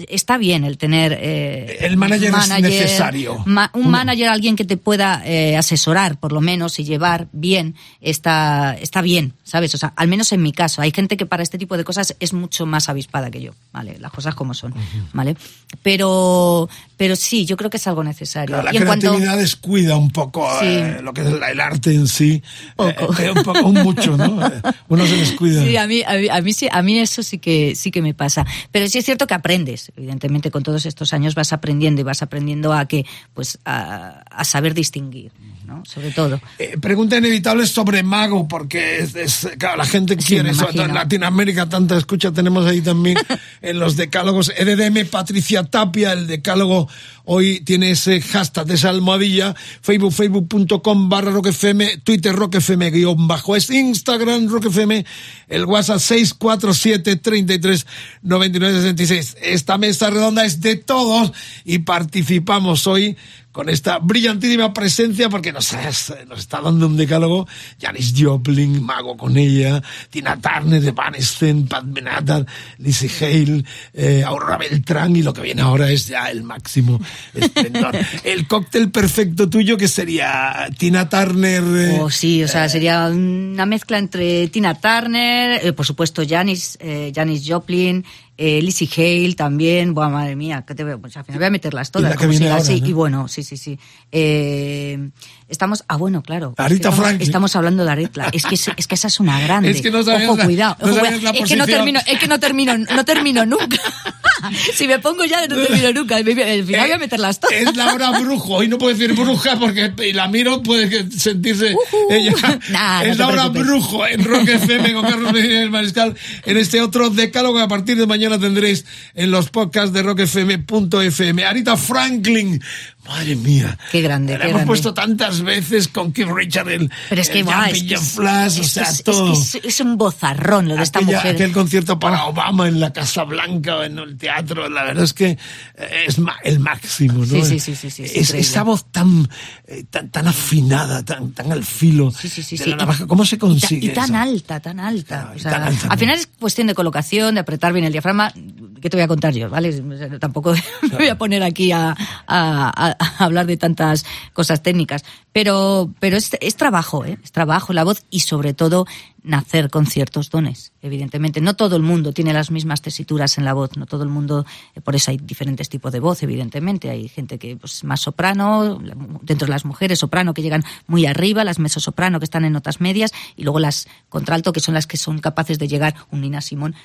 Está bien el tener eh, El manager es necesario. ma- un manager, alguien que te pueda eh, asesorar, por lo menos, y llevar bien, está, está bien, ¿sabes? O sea, al menos en mi caso. Hay gente que para este tipo de cosas es mucho más avispada que yo, ¿vale? Las cosas como son, ¿vale? Pero, pero sí, yo creo que es algo necesario. Claro, la y en cuanto, creatividad descuida un poco Sí. eh, lo que es el arte en sí. Poco. Eh, un poco, un mucho, ¿no? Uno se descuida. Sí, a mí, a, mí, a mí sí, a mí eso sí que sí que me pasa. Pero sí es cierto que aprendes, evidentemente, con todos estos años vas aprendiendo y vas aprendiendo a que, pues, a, a saber distinguir, ¿no? Sobre todo. Eh, pregunta inevitable sobre Mago, porque es, es- claro, la gente quiere, me sobre todo en. Latinoamérica, tanta escucha tenemos ahí también en los decálogos. EDM Patricia Tapia, el decálogo hoy tiene ese hashtag, esa almohadilla, Facebook, facebook.com barra roquefm, Twitter roquefm guion bajo, es Instagram roquefm, el WhatsApp 647 33 99 66. Esta mesa redonda es de todos y participamos hoy con esta brillantísima presencia porque nos, has- nos está dando un decálogo Janis Joplin, Mago con ella, Tina Turner, Evanescence, Pat Benatar, Lizzie Hale, eh, Aurora Beltrán y lo que viene ahora es ya el máximo esplendor. el cóctel perfecto tuyo que sería Tina Turner... eh, Oh, sí, o sea, sería una mezcla entre Tina Turner, eh, por supuesto Janis, eh, Janis Joplin, eh, Lizzie Hale también. Buah, madre mía, que te veo. Pues al final voy a meterlas Y todas. la que viene ahora, así. ¿no? Y bueno, sí, sí, sí. Eh, estamos, ah, bueno, claro. Que estamos, Franklin. estamos hablando de Aretha. Es que, es, que esa es una grande. Es que no sabías Ojo, la- cuidado. no ojo, sabías cuidado. la es que no termino, es que no termino, no termino nunca. si me pongo ya, no termino nunca. Al final voy a meterlas todas. Es Laura Brujo, hoy no puedo decir bruja porque la miro, puede sentirse ella. Nah, no es te Laura. Brujo en Rock FM con Carlos Medina y el Mariscal. En este otro decálogo que a partir de mañana tendréis en los podcasts de rockfm.fm. Arita Franklin, Madre mía. Qué grande, La qué hemos grande. puesto tantas veces con Keith Richard, el, Pero es que, el guau, es, que Flash, o sea, es- es todo. que es, un bozarrón lo de esta mujer. Aquel concierto para Obama en la Casa Blanca o en el teatro, la verdad es que eh, es el máximo, ¿no? Sí, sí, sí, sí, sí, es esa voz tan, eh, tan, tan afinada, tan, tan al filo Sí, sí, sí, de sí. la navaja, ¿cómo se Y ta- consigue Y, tan eso? alta, tan alta. O sea, tan alta, al final es cuestión de colocación, de apretar bien el diafragma. ¿Qué te voy a contar yo? ¿Vale? Tampoco me voy a poner aquí a, a- a- hablar de tantas cosas técnicas. Pero, pero es, es trabajo, ¿eh? Es trabajo, la voz y sobre todo nacer con ciertos dones, evidentemente. No todo el mundo tiene las mismas tesituras en la voz, no todo el mundo, eh, por eso hay diferentes tipos de voz, evidentemente. Hay gente que pues más soprano, dentro de las mujeres soprano que llegan muy arriba, las mezzosoprano que están en notas medias y luego las contralto que son las que son capaces de llegar un Nina Simón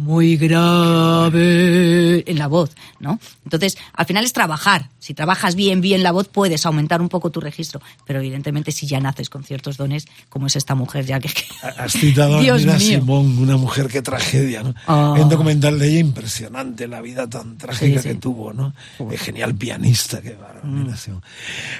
muy grave en la voz, ¿no? Entonces, al final es trabajar. Si trabajas bien, bien la voz, puedes aumentar un poco tu registro. Pero evidentemente, si ya naces con ciertos dones, como es esta mujer, ya que... que- Has citado a Nina. Simón, una mujer que tragedia, ¿no? Hay un documental de ella impresionante, la vida tan trágica Sí, sí. que tuvo, ¿no? Eh, genial pianista, qué Nina Simón.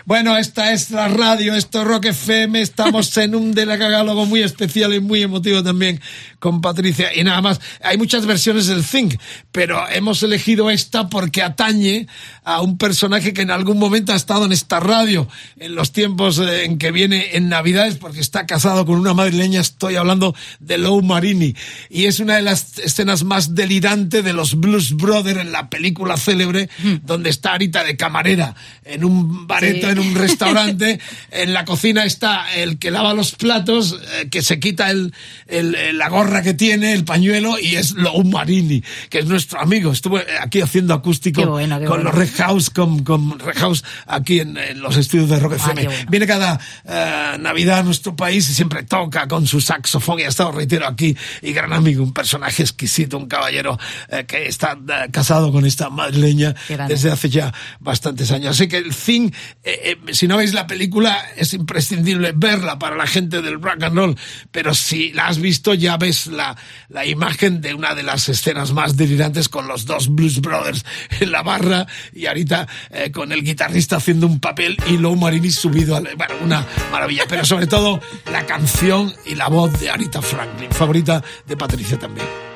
Bueno, esta es la radio, esto es Rock FM, estamos en un delagálogo muy especial y muy emotivo también con Patricia. Y nada más, hay muchas versiones del Think, pero hemos elegido esta porque atañe a un personaje que en algún momento ha estado en esta radio, en los tiempos eh, en que viene en Navidades, porque está casado con una madrileña, estoy hablando de Lou Marini. Y es una de las escenas más delirantes de los Blues Brothers en la película célebre, donde está Arita de camarera en un bareto, Sí. en un restaurante. en la cocina está el que lava los platos, eh, que se quita el, el- el- la gorra que tiene, el pañuelo, y es Lou Marini, que es nuestro amigo. Estuvo eh, aquí haciendo acústico Qué bueno, qué con bueno. los House, con, con Red House aquí en, en los estudios de Rock Ah, FM. bueno. Viene cada eh, Navidad a nuestro país y siempre toca con su saxofón y ha estado, reitero, aquí. Y gran amigo, un personaje exquisito, un caballero eh, que está eh, casado con esta madrileña desde hace ya bastantes años. Así que el eh, eh, si no veis la película, es imprescindible verla para la gente del rock and roll, pero si la has visto ya ves la, la imagen de una de las escenas más delirantes con los dos Blues Brothers en la barra y ahorita eh, con el guitarrista haciendo un papel y Lou Marini subido al... Bueno, una maravilla, pero sobre todo la canción y la voz de Arita Franklin, favorita de Patricia también.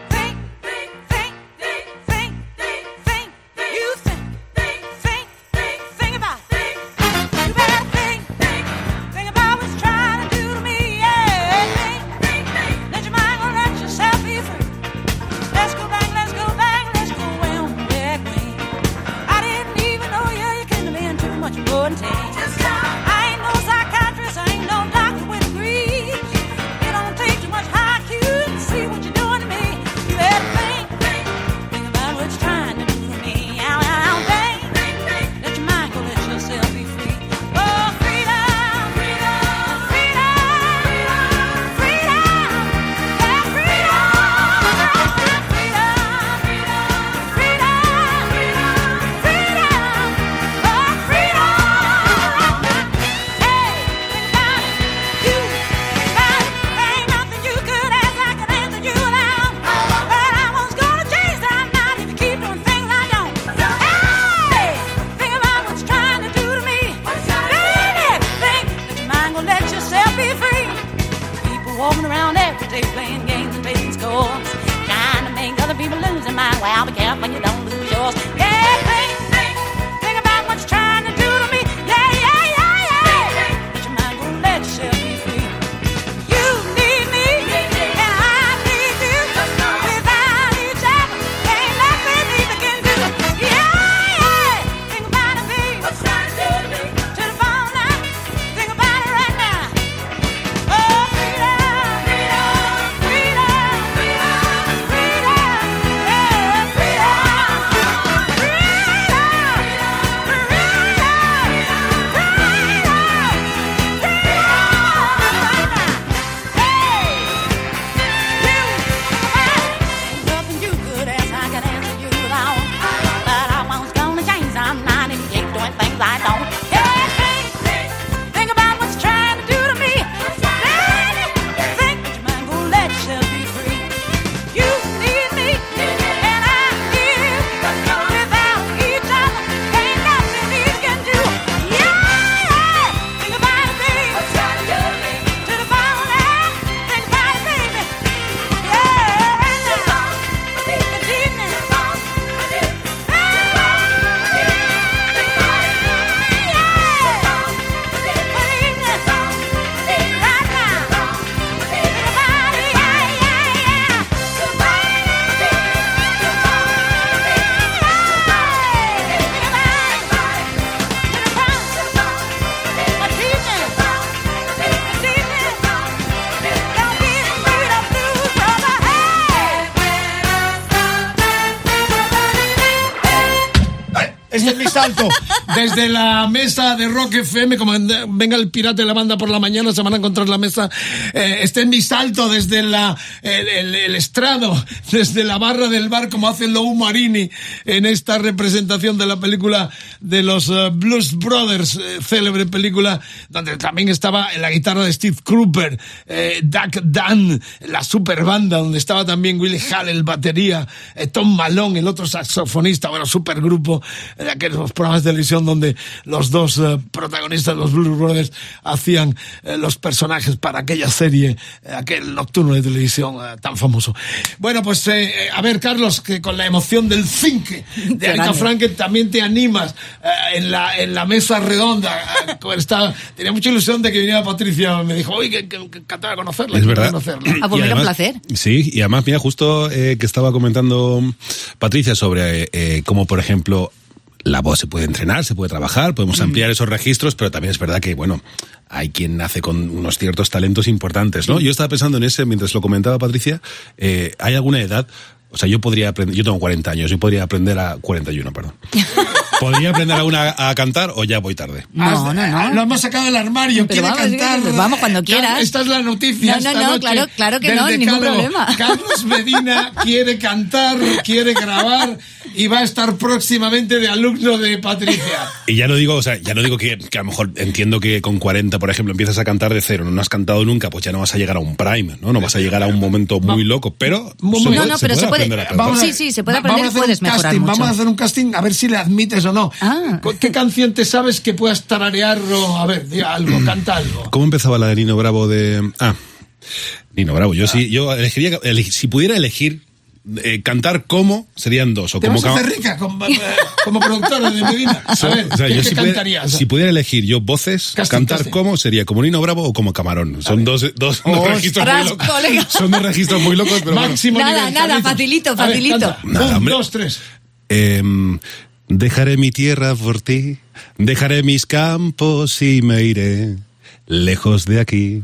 Desde la mesa de Rock FM, como en- venga el pirata de la banda por la mañana, se van a encontrar la mesa. Eh, este es mi salto desde la, el, estrado, desde la barra del bar, como hace Lou Marini en esta representación de la película de los eh, Blues Brothers, eh, célebre película, donde también estaba en la guitarra de Steve Cropper, eh, Doug Dunn, la super banda, donde estaba también Willie Hall, el batería, eh, Tom Malone, el otro saxofonista, bueno, supergrupo de aquellos programas de televisión donde los dos eh, protagonistas, los Blues Brothers, hacían eh, los personajes para aquella serie, eh, aquel nocturno de televisión eh, tan famoso. Bueno, pues eh, a ver, Carlos, que con la emoción del zinc de Erika. Franken también te animas eh, en, la, en la mesa redonda. eh, estaba- tenía mucha ilusión de que viniera Patricia, me dijo, oye, que, que, que encantaba conocerla. Es verdad. conocerla". Ah, pues mira, un placer. Sí, y además, mira, justo eh, que estaba comentando Patricia sobre eh, eh, cómo, por ejemplo, la voz se puede entrenar, se puede trabajar, podemos ampliar esos registros, pero también es verdad que, bueno, hay quien nace con unos ciertos talentos importantes, ¿no? Yo estaba pensando en ese, mientras lo comentaba Patricia, eh, ¿hay alguna edad? O sea, yo podría aprender, yo tengo 40 años, yo podría aprender a 41, perdón. ¿Podría aprender aún a, a cantar o ya voy tarde? No, no, Ah, Lo no. hemos sacado del armario, Pero quiere vamos, cantar. sí, vamos, cuando quieras. Esta es la noticia. No, no, esta no, noche claro- claro que no, ningún Decálogo. problema. Carlos Medina quiere cantar, quiere grabar y va a estar próximamente de alumno de Patricia. Y ya no digo, o sea, ya no digo que, que a lo mejor entiendo que con 40, por ejemplo, empiezas a cantar de cero, no has cantado nunca, pues ya no vas a llegar a un prime, ¿no? No vas a llegar a un momento muy loco, pero se puede- No, no, puede- Sí, sí, se puede aprender vamos a y hacer puedes un mejorar casting, mucho. Vamos a hacer un casting a ver si le admites o no. Ah. ¿Qué canción te sabes que puedas tararear o a ver, diga algo, canta algo? ¿Cómo empezaba la de Nino Bravo de... Ah, Nino Bravo, yo sí, yo elegiría, ele- si pudiera elegir eh, cantar como, serían dos, o Te como... vas a hacer rica como, eh, como productora de Medina. A ver, O sea, ¿qué, yo qué si, pudiera, cantarías? si pudiera elegir yo voces, Casting, cantar casting. como sería como Nino Bravo o como Camarón. Son dos, dos, dos Ostras, registros muy locos. colega. Son dos registros muy locos, pero. Máximo Nada, nivel, nada, facilito, ver, facilito. canta. Nada, Un, hombre. dos, tres. Em, dejaré mi tierra por ti, dejaré mis campos y me iré lejos de aquí.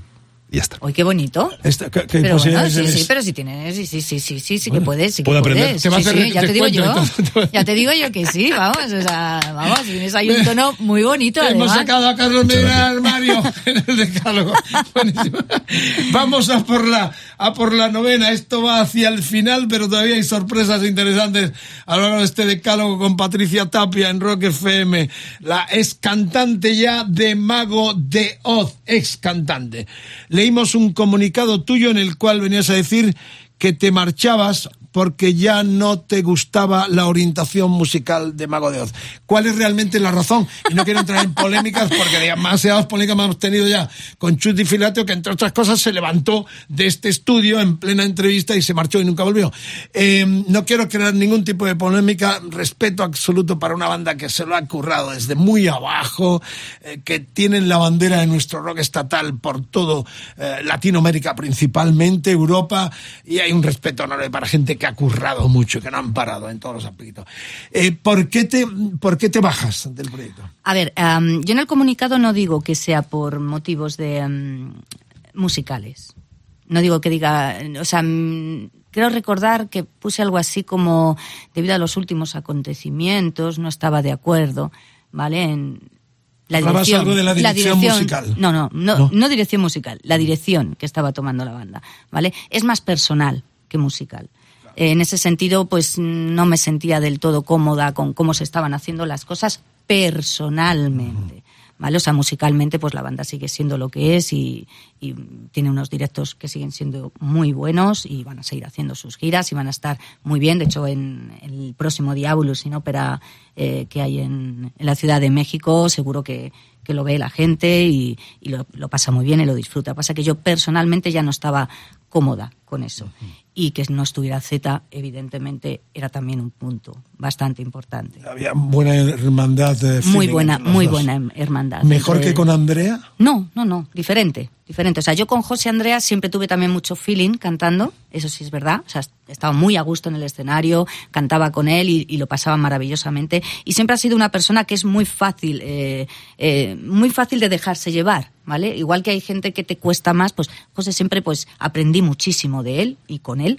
Y ya está. Uy, qué bonito. Esta, ¿qué, qué Pero bueno, sí, tienes? sí, pero si tienes, sí, sí, sí, sí, sí, sí que puedes, sí que ¿puedo aprender? puedes. Te va a Sí, sí, ya de- te digo yo. entonces. Ya te digo yo que sí, vamos, o sea, vamos, tienes ahí un tono muy bonito, Hemos además. sacado a Carlos del armario el decálogo. Buenísimo. Vamos a por la a por la novena. Esto va hacia el final, pero todavía hay sorpresas interesantes a lo largo de este decálogo con Patricia Tapia en Rock FM. La ex cantante ya de Mago de Oz, ex cantante. Leímos un comunicado tuyo en el cual venías a decir que te marchabas porque ya no te gustaba la orientación musical de Mago de Oz. ¿Cuál es realmente la razón? Y no quiero entrar en polémicas porque demasiadas polémicas hemos tenido ya con Chuti Filatio, que entre otras cosas se levantó de este estudio en plena entrevista y se marchó y nunca volvió. Eh, no quiero crear ningún tipo de polémica, respeto absoluto para una banda que se lo ha currado desde muy abajo, eh, que tienen la bandera de nuestro rock estatal por todo eh, Latinoamérica principalmente, Europa, y hay un respeto enorme para gente que ha currado mucho que no han parado en todos los aspectos. Eh, ¿por, qué te, ¿Por qué te bajas del proyecto? A ver, am, yo en el comunicado no digo que sea por motivos de musicales. No digo que diga, o sea, mm, creo recordar que puse algo así como debido a los últimos acontecimientos no estaba de acuerdo, ¿vale? En la dirección, algo de la dirección musical. No, no, no, No. no dirección musical, la dirección que estaba tomando la banda, ¿vale? Es más personal que musical. En ese sentido, pues no me sentía del todo cómoda con cómo se estaban haciendo las cosas personalmente. ¿Vale? O sea, musicalmente, pues la banda sigue siendo lo que es y, tiene unos directos que siguen siendo muy buenos y van a seguir haciendo sus giras y van a estar muy bien. De hecho, en el próximo Diabolus, sin ópera eh, que hay en, la Ciudad de México, seguro que, que lo ve la gente y, lo pasa muy bien y lo disfruta. Pasa que yo personalmente ya no estaba cómoda con eso. Y que no estuviera Z, evidentemente, era también un punto bastante importante. Había buena hermandad. eh, Muy buena, muy dos. buena hermandad. ¿Mejor entre- que con Andrea? No, no, no, diferente, diferente. O sea, yo con José Andrea siempre tuve también mucho feeling cantando, eso sí es verdad. O sea, estaba muy a gusto en el escenario, cantaba con él y, lo pasaba maravillosamente. Y siempre ha sido una persona que es muy fácil, eh, eh, muy fácil de dejarse llevar, ¿vale? Igual que hay gente que te cuesta más, pues José siempre pues aprendí muchísimo de él y con él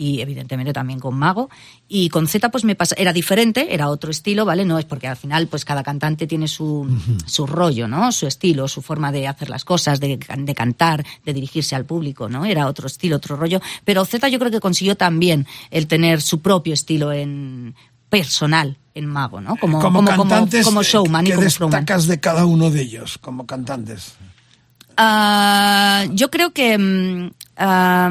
y evidentemente también con Mago. Y con Z pues me pasa, era diferente, era otro estilo, ¿vale? No es porque al final pues cada cantante tiene su, su rollo, ¿no? Su estilo, su forma de hacer las cosas, de, de cantar, de dirigirse al público, ¿no? Era otro estilo, otro rollo. Pero Z yo creo que consiguió también el tener su propio estilo en personal en Mago, ¿no? Como, como, cantantes, como, eh, showman y ¿qué como destacas de cada uno de ellos como cantantes? Ah, yo creo que... mm, ah,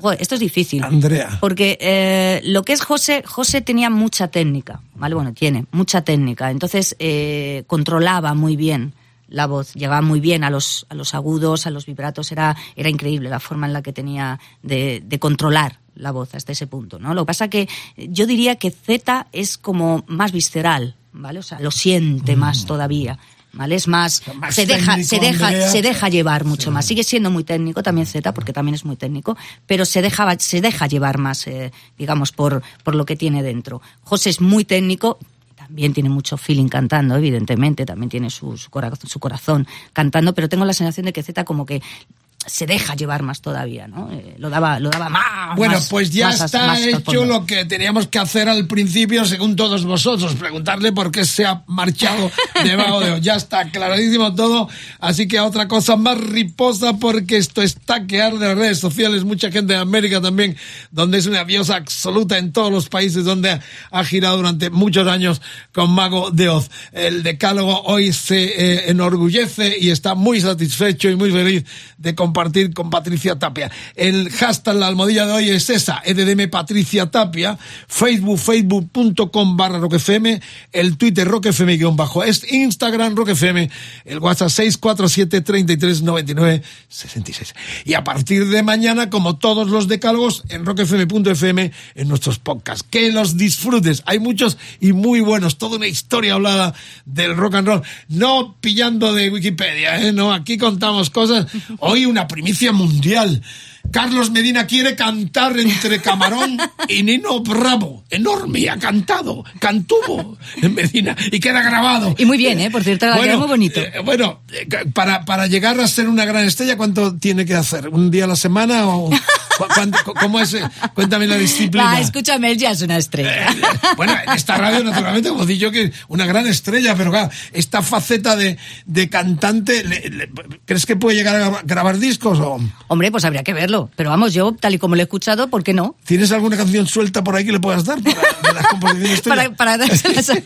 joder, esto es difícil. Andrea. Porque eh, lo que es José, José tenía mucha técnica, ¿vale? Bueno, tiene mucha técnica. Entonces eh, controlaba muy bien la voz, llegaba muy bien a los, a los agudos, a los vibratos. Era, era increíble la forma en la que tenía de, de controlar la voz hasta ese punto, ¿no? Lo que pasa que yo diría que Z es como más visceral, ¿vale? O sea, lo siente más todavía. ¿Vale? Es más, más se deja, se deja, Andrea. se deja llevar mucho más. Sigue siendo muy técnico también Z, porque también es muy técnico, pero se deja, se deja llevar más, eh, digamos, por, por lo que tiene dentro. José es muy técnico, también tiene mucho feeling cantando, evidentemente, también tiene su, su corazón cantando, pero tengo la sensación de que Z como que se deja llevar más todavía, ¿no? Eh, lo daba, lo daba más. Bueno, más- pues ya más está más hecho lo que teníamos que hacer al principio, según todos vosotros, preguntarle por qué se ha marchado debajo de Ya está clarísimo todo, así que otra cosa más riposa, porque esto está que arde en redes sociales, mucha gente de América también, donde es una diosa absoluta en todos los países donde ha, ha girado durante muchos años con Mago de Oz. El decálogo hoy se eh, enorgullece y está muy satisfecho y muy feliz de compartir con Patricia Tapia. El hashtag, la almohadilla de hoy es esa, EDM Patricia Tapia, Facebook, facebook.com barra roquefm, el Twitter roquefm guion bajo, es Instagram roquefm, el WhatsApp 647 33 99 66. Y a partir de mañana, como todos los decálogos, en roquefm.fm, en nuestros podcasts. Que los disfrutes. Hay muchos y muy buenos. Toda una historia hablada del rock and roll. No pillando de Wikipedia, ¿eh? No, aquí contamos cosas. Hoy una primicia mundial. Carlos Medina quiere cantar entre Camarón y Nino Bravo. Enorme, ha cantado, cantuvo en Medina y queda grabado. Y muy bien, ¿eh? Por cierto, la queda muy bonito. eh, bueno, eh, para, para llegar a ser una gran estrella, ¿cuánto tiene que hacer? ¿Un día a la semana o cómo es? eh? Cuéntame la disciplina. Ah, escúchame, él ya es una estrella. Bueno, en esta radio, naturalmente, como digo yo, que una gran estrella, pero claro, esta faceta de, de cantante, ¿crees que puede llegar a grabar, grabar discos o Hombre, pues habría que verlo. Pero vamos, yo, tal y como lo he escuchado, ¿por qué no? tienes alguna canción suelta por ahí que le puedas dar para, de las composiciones tuyas?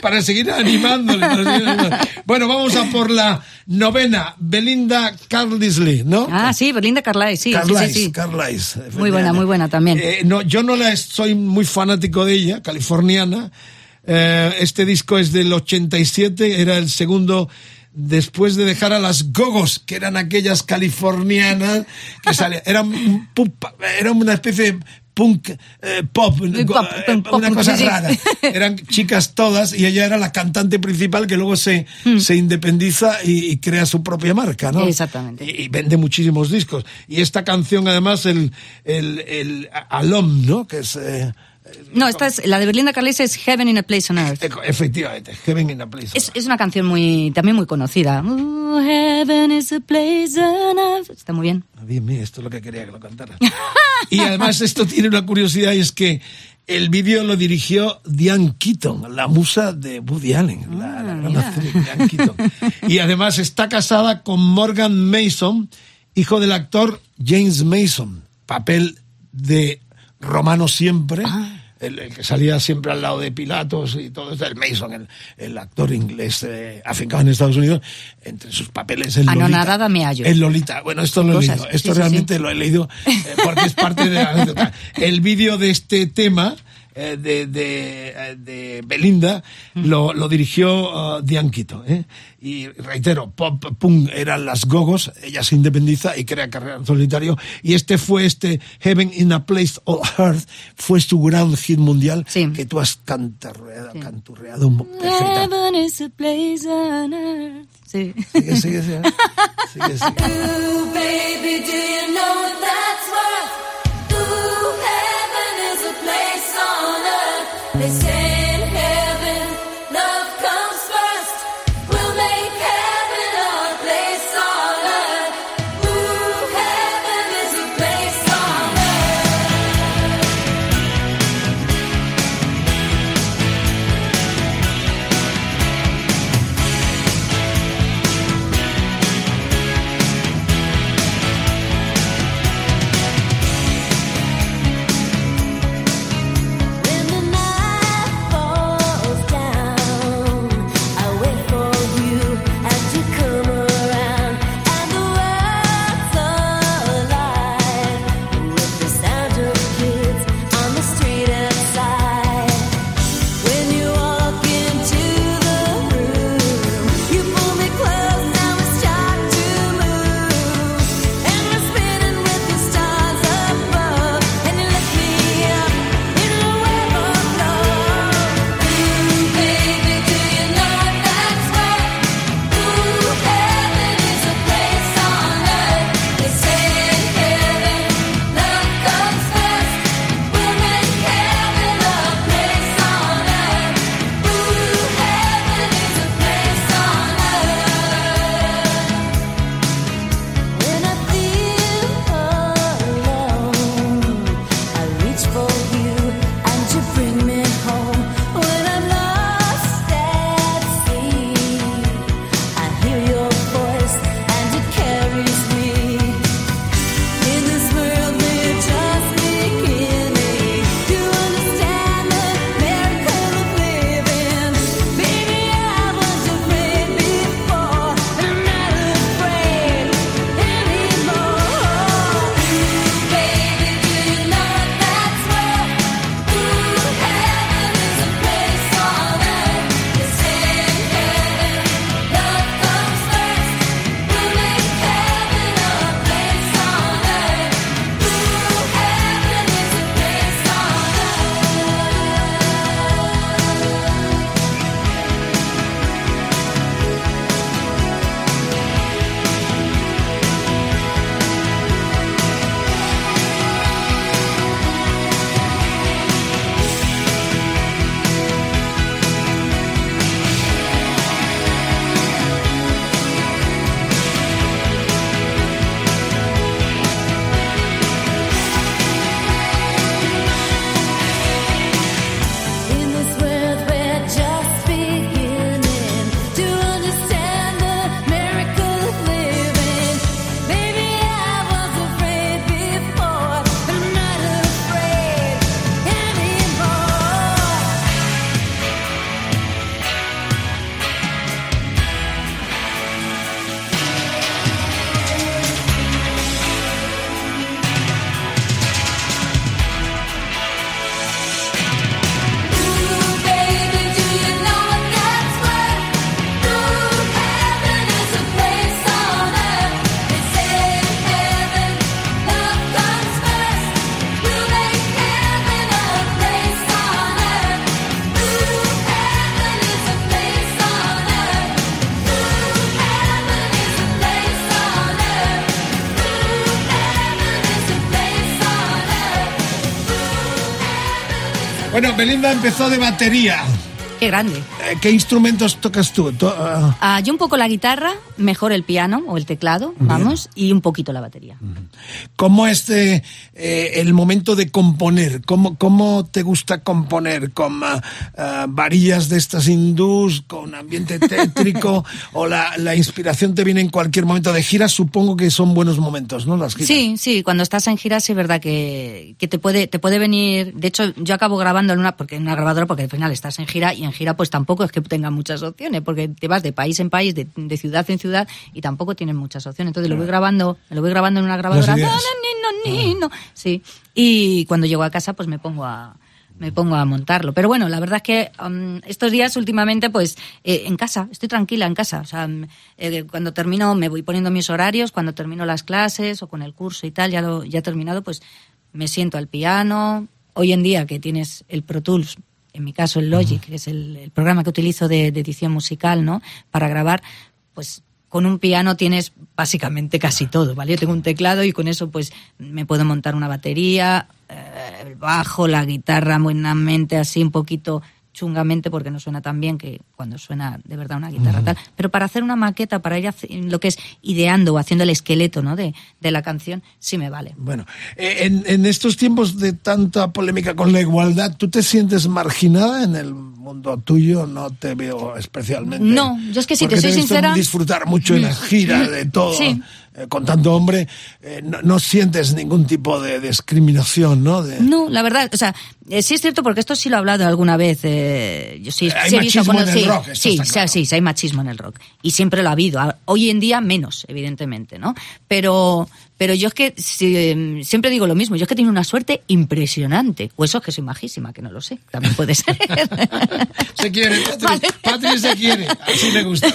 Para, seguir animándole. para seguir animándole. Bueno, vamos a por la novena, Belinda Carlisle, ¿no? Ah, sí, Belinda Carlisle, sí, Carlisle, sí, sí. Carlisle, Muy buena, muy buena también. Eh, no, yo no la soy muy fanático de ella, californiana. Eh, este disco es del 87, era el segundo después de dejar a las gogos, que eran aquellas californianas que salían. Era, un pup- era una especie de punk eh, pop, go- pop, eh, punk, pop, una cosa sí, sí. rara. Eran chicas todas y ella era la cantante principal que luego se, Hmm. se independiza y, y crea su propia marca, ¿no? Exactamente. Y, y vende muchísimos discos. Y esta canción, además, el, el, el Alom, ¿no? Que es. eh, No, esta es, la de Belinda Carlisle es Heaven in a Place on Earth. efectivamente, Heaven in a Place. Es, es una canción muy, también muy conocida. Ooh, heaven is a place on earth. Está muy bien. Bien, bien, esto es lo que quería que lo cantara. y además, esto tiene una curiosidad y es que el vídeo lo dirigió Diane Keaton, la musa de Woody Allen, la, la gran actriz Diane Keaton. Y además está casada con Morgan Mason, hijo del actor James Mason, papel de Romano siempre. El, el que salía siempre al lado de Pilatos y todo eso, el Mason, el, el actor inglés eh, afincado en Estados Unidos, entre sus papeles el Lolita. Me hallo. El Lolita, bueno, esto lo he leído, esto Sí, sí, realmente lo he leído eh, porque es parte de la anécdota. El vídeo de este tema eh, de, de, eh, de Belinda lo, lo dirigió uh, Diane Quito. ¿eh? Y reitero, pop, punk eran las gogos, ella se independiza y crea carrera en solitario. Y este fue este Heaven in a Place of Earth, fue su gran hit mundial que tú has cantarreado, canturreado perfecta. Heaven is a place on earth. Sí. Sigue, sigue, sigue. Sigue, sigue. Ooh, baby, do you know what that's worth? Belinda empezó de batería. Qué grande. Eh, ¿Qué instrumentos tocas tú? To- ah, yo un poco la guitarra, mejor el piano o el teclado, vamos, y un poquito la batería. ¿Cómo es eh, el momento de componer? ¿Cómo, cómo te gusta componer? ¿Con ah, ah, varillas de estas hindús? ¿Con ambiente tétrico? ¿O la, la inspiración te viene en cualquier momento de gira? Supongo que son buenos momentos, ¿no? Las giras. Sí, sí, cuando estás en gira sí es verdad que, que te puede te puede venir, de hecho yo acabo grabando en una porque en una grabadora porque al final estás en gira y en gira pues tampoco es que tenga muchas opciones porque te vas de país en país, de, de ciudad en ciudad y tampoco tienes muchas opciones. Entonces lo voy grabando, lo voy grabando en una grabadora. No, no, ni, no, ni, no. Sí. Y cuando llego a casa pues me pongo a me pongo a montarlo. Pero bueno, la verdad es que um, estos días últimamente, pues eh, en casa, estoy tranquila en casa. O sea, mm, eh, cuando termino me voy poniendo mis horarios, cuando termino las clases o con el curso y tal, ya lo ya terminado, pues me siento al piano. Hoy en día que tienes el Pro Tools, en mi caso el Logic, que es el, el programa que utilizo de, de edición musical, ¿no? Para grabar, pues con un piano tienes básicamente casi todo, ¿vale? Yo tengo un teclado y con eso pues me puedo montar una batería, eh, el bajo, la guitarra buenamente así un poquito chungamente porque no suena tan bien que cuando suena de verdad una guitarra tal, pero para hacer una maqueta, para ir lo que es ideando o haciendo el esqueleto, ¿no? de, de la canción, sí me vale. Bueno, eh, en, en estos tiempos de tanta polémica con la igualdad, ¿tú te sientes marginada en el mundo tuyo? No te veo especialmente. No, yo es que si te soy sincera- disfrutar mucho en las giras, de todo. Sí. Eh, con tanto hombre, eh, no, no sientes ningún tipo de discriminación, ¿no? De- No, la verdad, o sea, eh, sí es cierto porque esto sí lo he hablado alguna vez. eh, yo sí, hay sí he visto en el sí, rock, sí, sí, claro. sí, sí, hay machismo en el rock y siempre lo ha habido. Hoy en día menos, evidentemente, ¿no? Pero, pero yo es que si, eh, siempre digo lo mismo. Yo es que tengo una suerte impresionante. O eso es que soy majísima, que no lo sé. También puede ser. Se quiere, Patri, Vale. Patri se quiere. Así le gusta.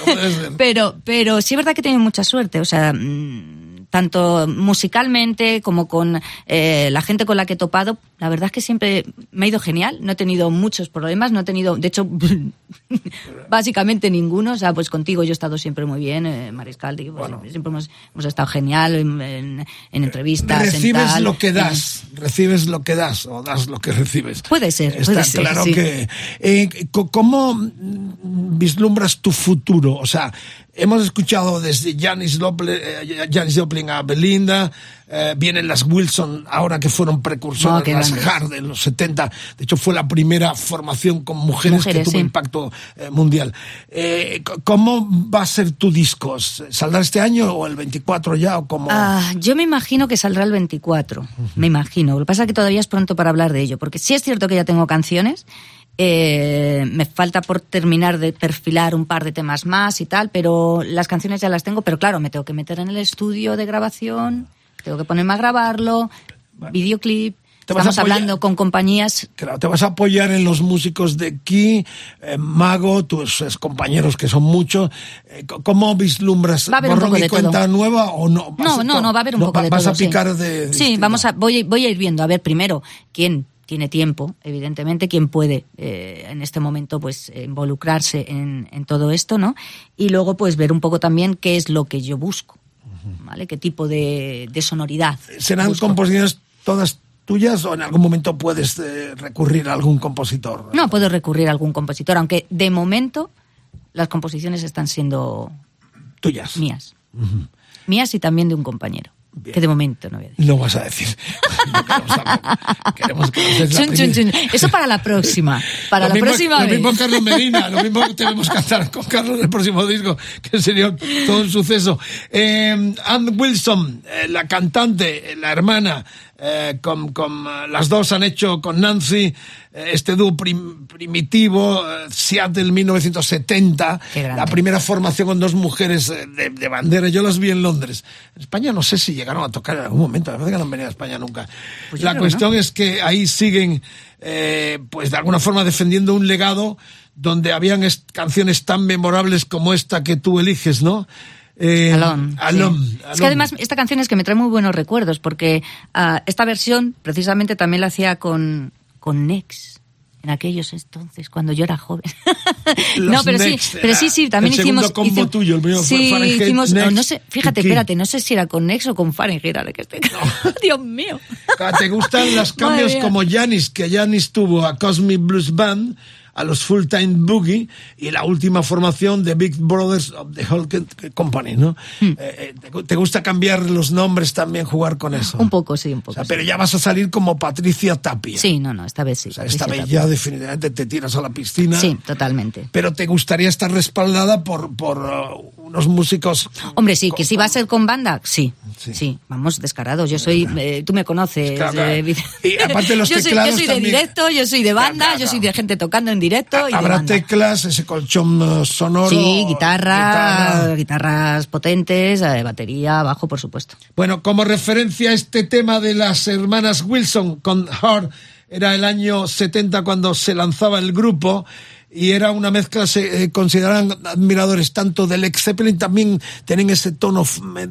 Pero, pero sí es verdad que he tenido mucha suerte, o sea, mm, tanto musicalmente como con eh, la gente con la que he topado, la verdad es que siempre me ha ido genial, no he tenido muchos problemas, no he tenido, de hecho, básicamente ninguno, o sea, pues contigo yo he estado siempre muy bien, eh, Mariscal, digo, pues, siempre hemos, hemos estado genial en, en- en entrevistas. en Recibes tal, lo que das, recibes lo que das o das lo que recibes. Puede ser, Está puede ser, claro sí. que... eh, ¿Cómo mm, vislumbras tu futuro? O sea, hemos escuchado desde Janis Joplin, eh, Janis Joplin a Belinda, eh, vienen las Wilson ahora que fueron precursoras, qué las grandes. Hard en los 70. De hecho, fue la primera formación con mujeres, Mujeres, que tuvo sí. impacto eh, mundial. Eh, ¿Cómo va a ser tu disco? ¿Saldrá este año o el 24 ya? O cómo? Ah, yo me imagino que saldrá el 24. Me imagino. Lo que pasa es que todavía es pronto para hablar de ello, porque sí es cierto que ya tengo canciones. Eh, me falta por terminar de perfilar un par de temas más y tal, pero las canciones ya las tengo. Pero claro, me tengo que meter en el estudio de grabación, tengo que ponerme a grabarlo, videoclip. Vas Estamos apoyar- hablando con compañías Claro, te vas a apoyar en los músicos de aquí, eh, Mago, tus compañeros que son muchos. Eh, ¿Cómo vislumbras? Va a haber un poco de cuenta todo. nueva o no? ¿Vas No, no, no, va a haber un poco va- de Vas todo. a picar sí. de. Sí, vamos a, voy, voy a ir viendo. A ver, primero, quién tiene tiempo, evidentemente, quién puede eh, en este momento pues involucrarse en, en todo esto, ¿no? Y luego, pues, ver un poco también qué es lo que yo busco, ¿vale? Qué tipo de, de sonoridad. ¿Serán busco. composiciones todas tuyas o en algún momento puedes eh, recurrir a algún compositor? No, puedo recurrir a algún compositor, aunque de momento las composiciones están siendo Tuyas. mías. Mías y también de un compañero. Que de momento no voy a decir. No vas a decir. No queremos. Queremos que Chun, chun, chun. Eso para la próxima. Para Lo la mismo- próxima Lo vez. mismo Carlos Medina, lo mismo que tenemos que cantar con Carlos en el próximo disco, que sería todo un suceso. Eh, Ann Wilson, eh, la cantante, eh, la hermana, eh, eh, las dos han hecho con Nancy eh, este dúo prim- primitivo, Seattle 1970, Qué grande. la primera formación con dos mujeres de, de bandera. Yo las vi en Londres. En España no sé si llegaron a tocar en algún momento, la verdad que no han venido a España nunca. Pues la cuestión es que ahí siguen, eh, pues de alguna forma defendiendo un legado donde habían canciones tan memorables como esta que tú eliges, ¿no? Eh, Alone, Alone, sí. Es Alone. que además esta canción es que me trae muy buenos recuerdos porque ah, esta versión precisamente también la hacía con, con Nex en aquellos entonces, cuando yo era joven. No, pero sí, pero sí, sí, también el hicimos... combo hicimos- tuyo, el fue sí, hicimos, no, Next no sé, fíjate, espérate, no sé si era con Nex o con Fahrenheit, ahora que estoy... Dios mío. ¿Te gustan los cambios como Janis, que Janis tuvo a Cosmic Blues Band, a los Full Time Boogie y la última formación de Big Brothers of the Hulk Company, ¿no? Hmm. Eh, ¿te, te gusta cambiar los nombres también, jugar con eso? Un poco, sí, un O poco. sea, sí. pero ya vas a salir como Patricia Tapia. Sí, no, no, esta vez sí. O sea, esta vez ya definitivamente te tiras a la piscina. Sí, totalmente. Pero te gustaría estar respaldada por, por uh, unos músicos. Hombre, sí, que si va a ser con banda, sí, sí, vamos descarados. Yo soy, eh, tú me conoces. Claro, claro. eh, Y aparte los yo, soy, yo soy de también. directo, yo soy de banda, claro, yo soy de gente tocando en directo y de Habrá teclas, ese colchón uh, sonoro. Sí, guitarra, guitarra. guitarras potentes, eh, batería, bajo, por supuesto. Bueno, como referencia a este tema de las hermanas Wilson con Heart, era el año 70 cuando se lanzaba el grupo y era una mezcla, se eh, consideraban admiradores tanto del Led Zeppelin, también tienen ese tono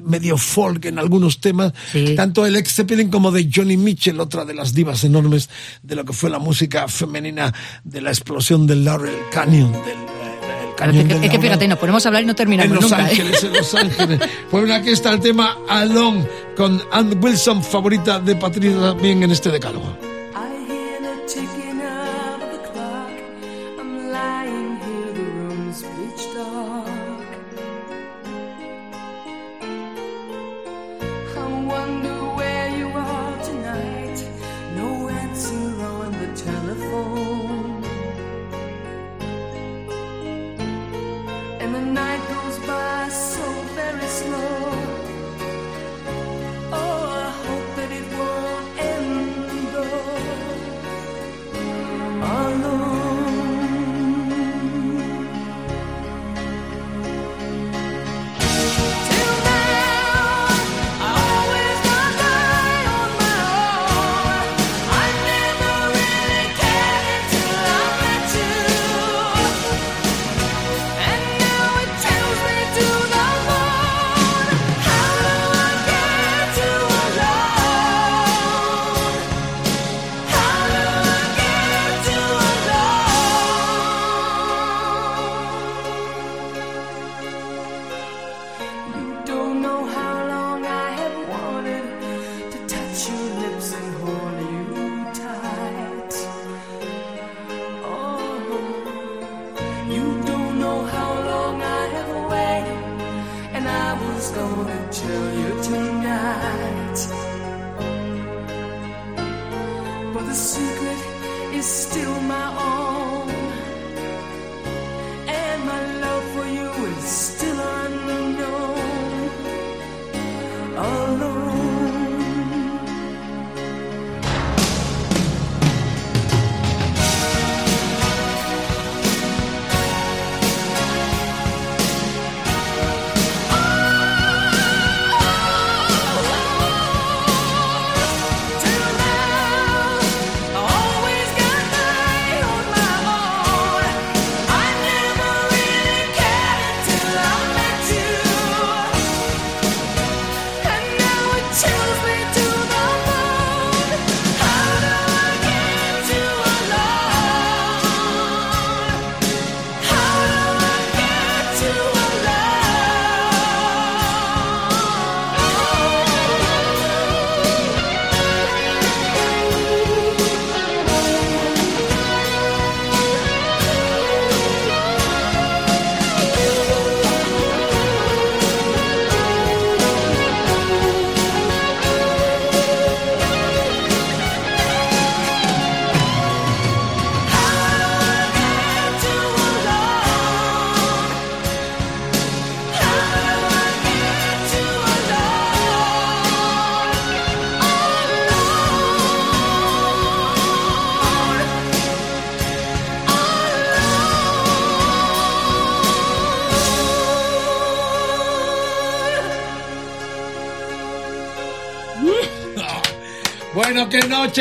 medio folk en algunos temas, tanto el Led Zeppelin como de Johnny Mitchell, otra de las divas enormes de lo que fue la música femenina de la explosión del Laurel Canyon, del, eh, es que, es fíjate, nos ponemos a hablar y no terminamos En Los nunca. ¿eh? Ángeles, en Los Ángeles. Pues bueno, aquí está el tema Alone con Ann Wilson, favorita de Patricia también en este decálogo.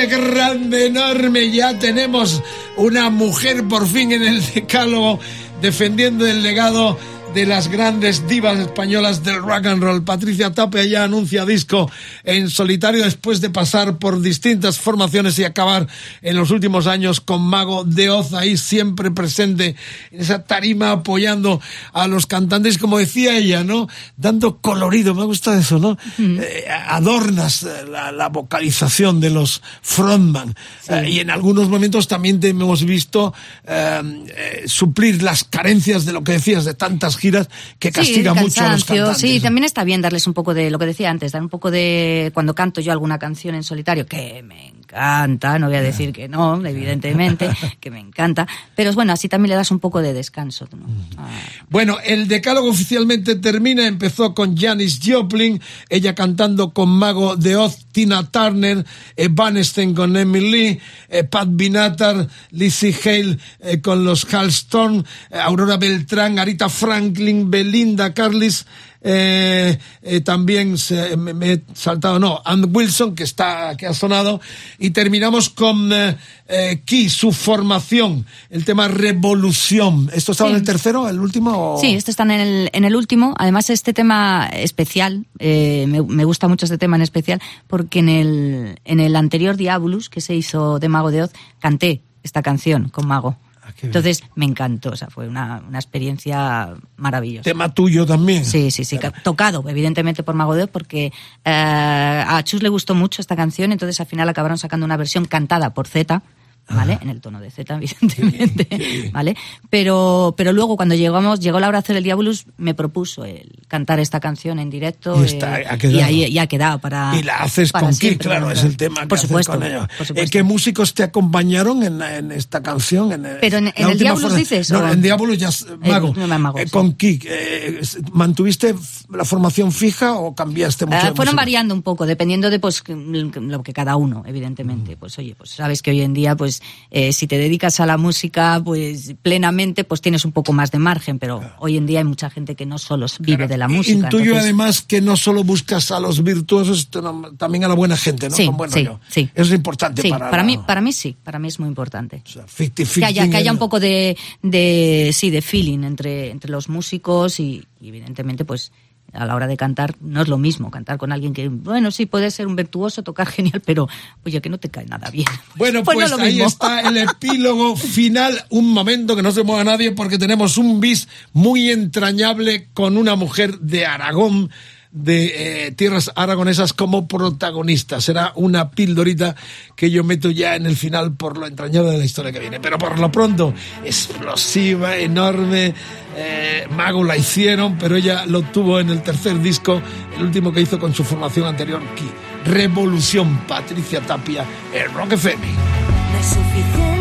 Grande, enorme. Ya tenemos una mujer por fin en el decálogo defendiendo el legado de las grandes divas españolas del rock and roll. Patricia Tapia ya anuncia disco en solitario después de pasar por distintas formaciones y acabar en los últimos años con Mago de Oz ahí siempre presente en esa tarima apoyando a los cantantes, como decía ella, ¿no? Dando colorido, me gusta eso, ¿no? Eh, adornas eh, la, la vocalización de los frontman Eh, y en algunos momentos también te hemos visto eh, suplir las carencias de lo que decías de tantas giras que castiga sí, mucho a los cantantes. Sí, también está bien darles un poco de lo que decía antes, dar un poco de cuando canto yo alguna canción en solitario que me encanta, no voy a decir que no, evidentemente, que me encanta, pero bueno, así también le das un poco de descanso. ¿no? Ah, Bueno, el decálogo oficialmente termina. Empezó con Janis Joplin, ella cantando con Mago de Oz, Tina Turner, eh, Van Steen con Emily Lee, eh, Pat Binatar, Lizzie Hale eh, con los Halston, Aurora Beltrán, Arita Franklin, Belinda Carlis. eh, eh, también se- me, me he saltado, no, Ann Wilson, que está, que ha sonado, y terminamos con eh, Key, su formación, el tema Revolución. ¿Esto estaba en el tercero, el último? o- Sí, este está en el, en el último. Además, este tema especial, me, me gusta mucho este tema en especial, porque en el, en el anterior Diabolus, que se hizo de Mago de Oz, canté esta canción con Mago. Ah, bien. Entonces, me encantó, o sea, fue una, una experiencia maravillosa. Tema tuyo también. Sí, sí, sí, ca- tocado, evidentemente, por Mago de Oz, porque eh, a Chus le gustó mucho esta canción, entonces al final acabaron sacando una versión cantada por Z, ¿vale? En el tono de Z, evidentemente, ¿vale? Pero, pero luego, cuando llegamos, llegó la hora de hacer el Diabolus, me propuso el cantar esta canción en directo. Y está, eh, ha quedado. y ahí y ha quedado para. Y la haces para con siempre, claro, es el tema que Por haces supuesto, con ella. por Eh, supuesto. ¿Qué músicos te acompañaron en, en esta canción? En, eh, Pero en- en el Diabolus forma- dices, No, o- en Diabolus ya es Mago. Mago, Eh, sí. Con Kik, eh, ¿mantuviste la formación fija o cambiaste mucho? Ah, fueron música? variando un poco, dependiendo de pues lo que cada uno, evidentemente. Pues oye, pues sabes que hoy en día, pues eh, si te dedicas a la música, pues plenamente, pues tienes un poco más de margen, pero hoy en día hay mucha gente que no solo vive de la música. Intuyo entonces- además que no solo buscas a los virtuosos, también a la buena gente, ¿no? Sí, Con buen sí, rollo. sí. Eso es importante Sí, para, para, la- mí, para mí sí, para mí es muy importante. 50-50 que haya, que haya un poco de, de sí de feeling entre, entre los músicos y evidentemente pues a la hora de cantar no es lo mismo cantar con alguien que bueno sí puede ser un virtuoso tocar genial pero oye que no te cae nada bien Bueno, Pues pues, no lo ahí mismo. está el epílogo final. Un momento que no se mueva nadie porque tenemos un bis muy entrañable con una mujer de Aragón, de eh, tierras aragonesas como protagonista. Será una pildorita que yo meto ya en el final por lo entrañable de la historia que viene. Pero por lo pronto, explosiva, enorme. eh, Mago la hicieron, pero ella lo tuvo en el tercer disco, el último que hizo con su formación anterior, Ki. Revolución, Patricia Tapia, el Rock FM. No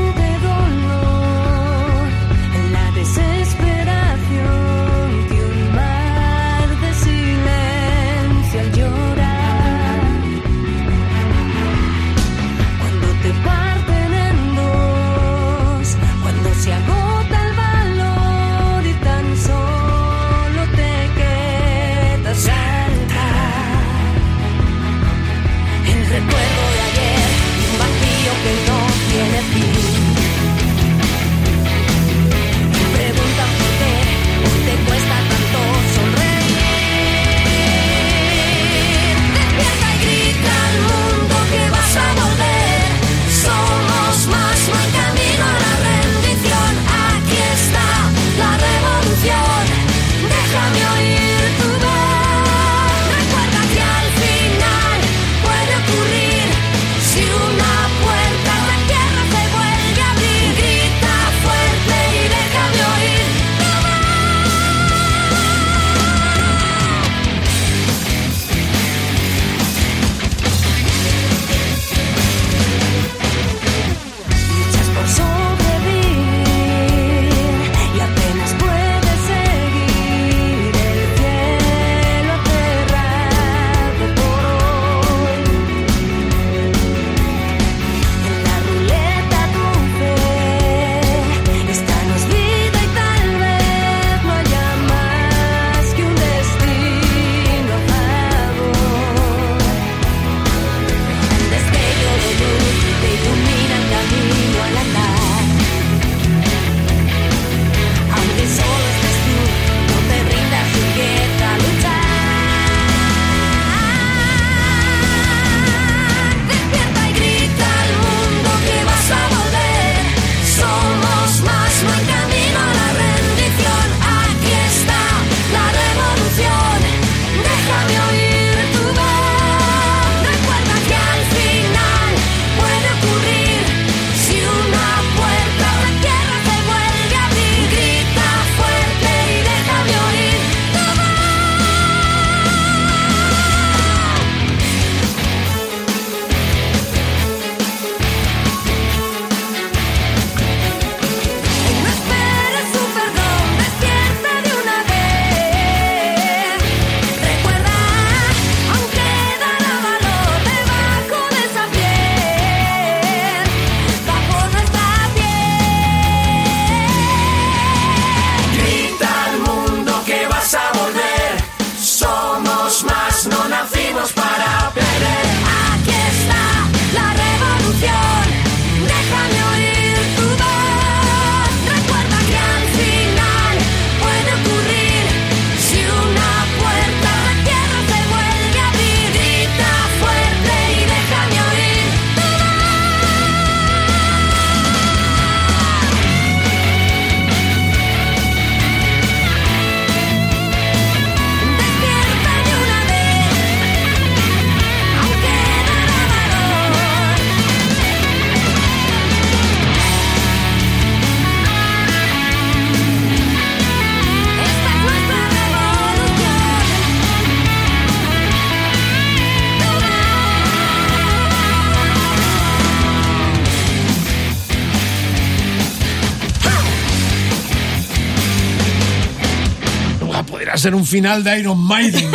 ser un final de Iron Maiden.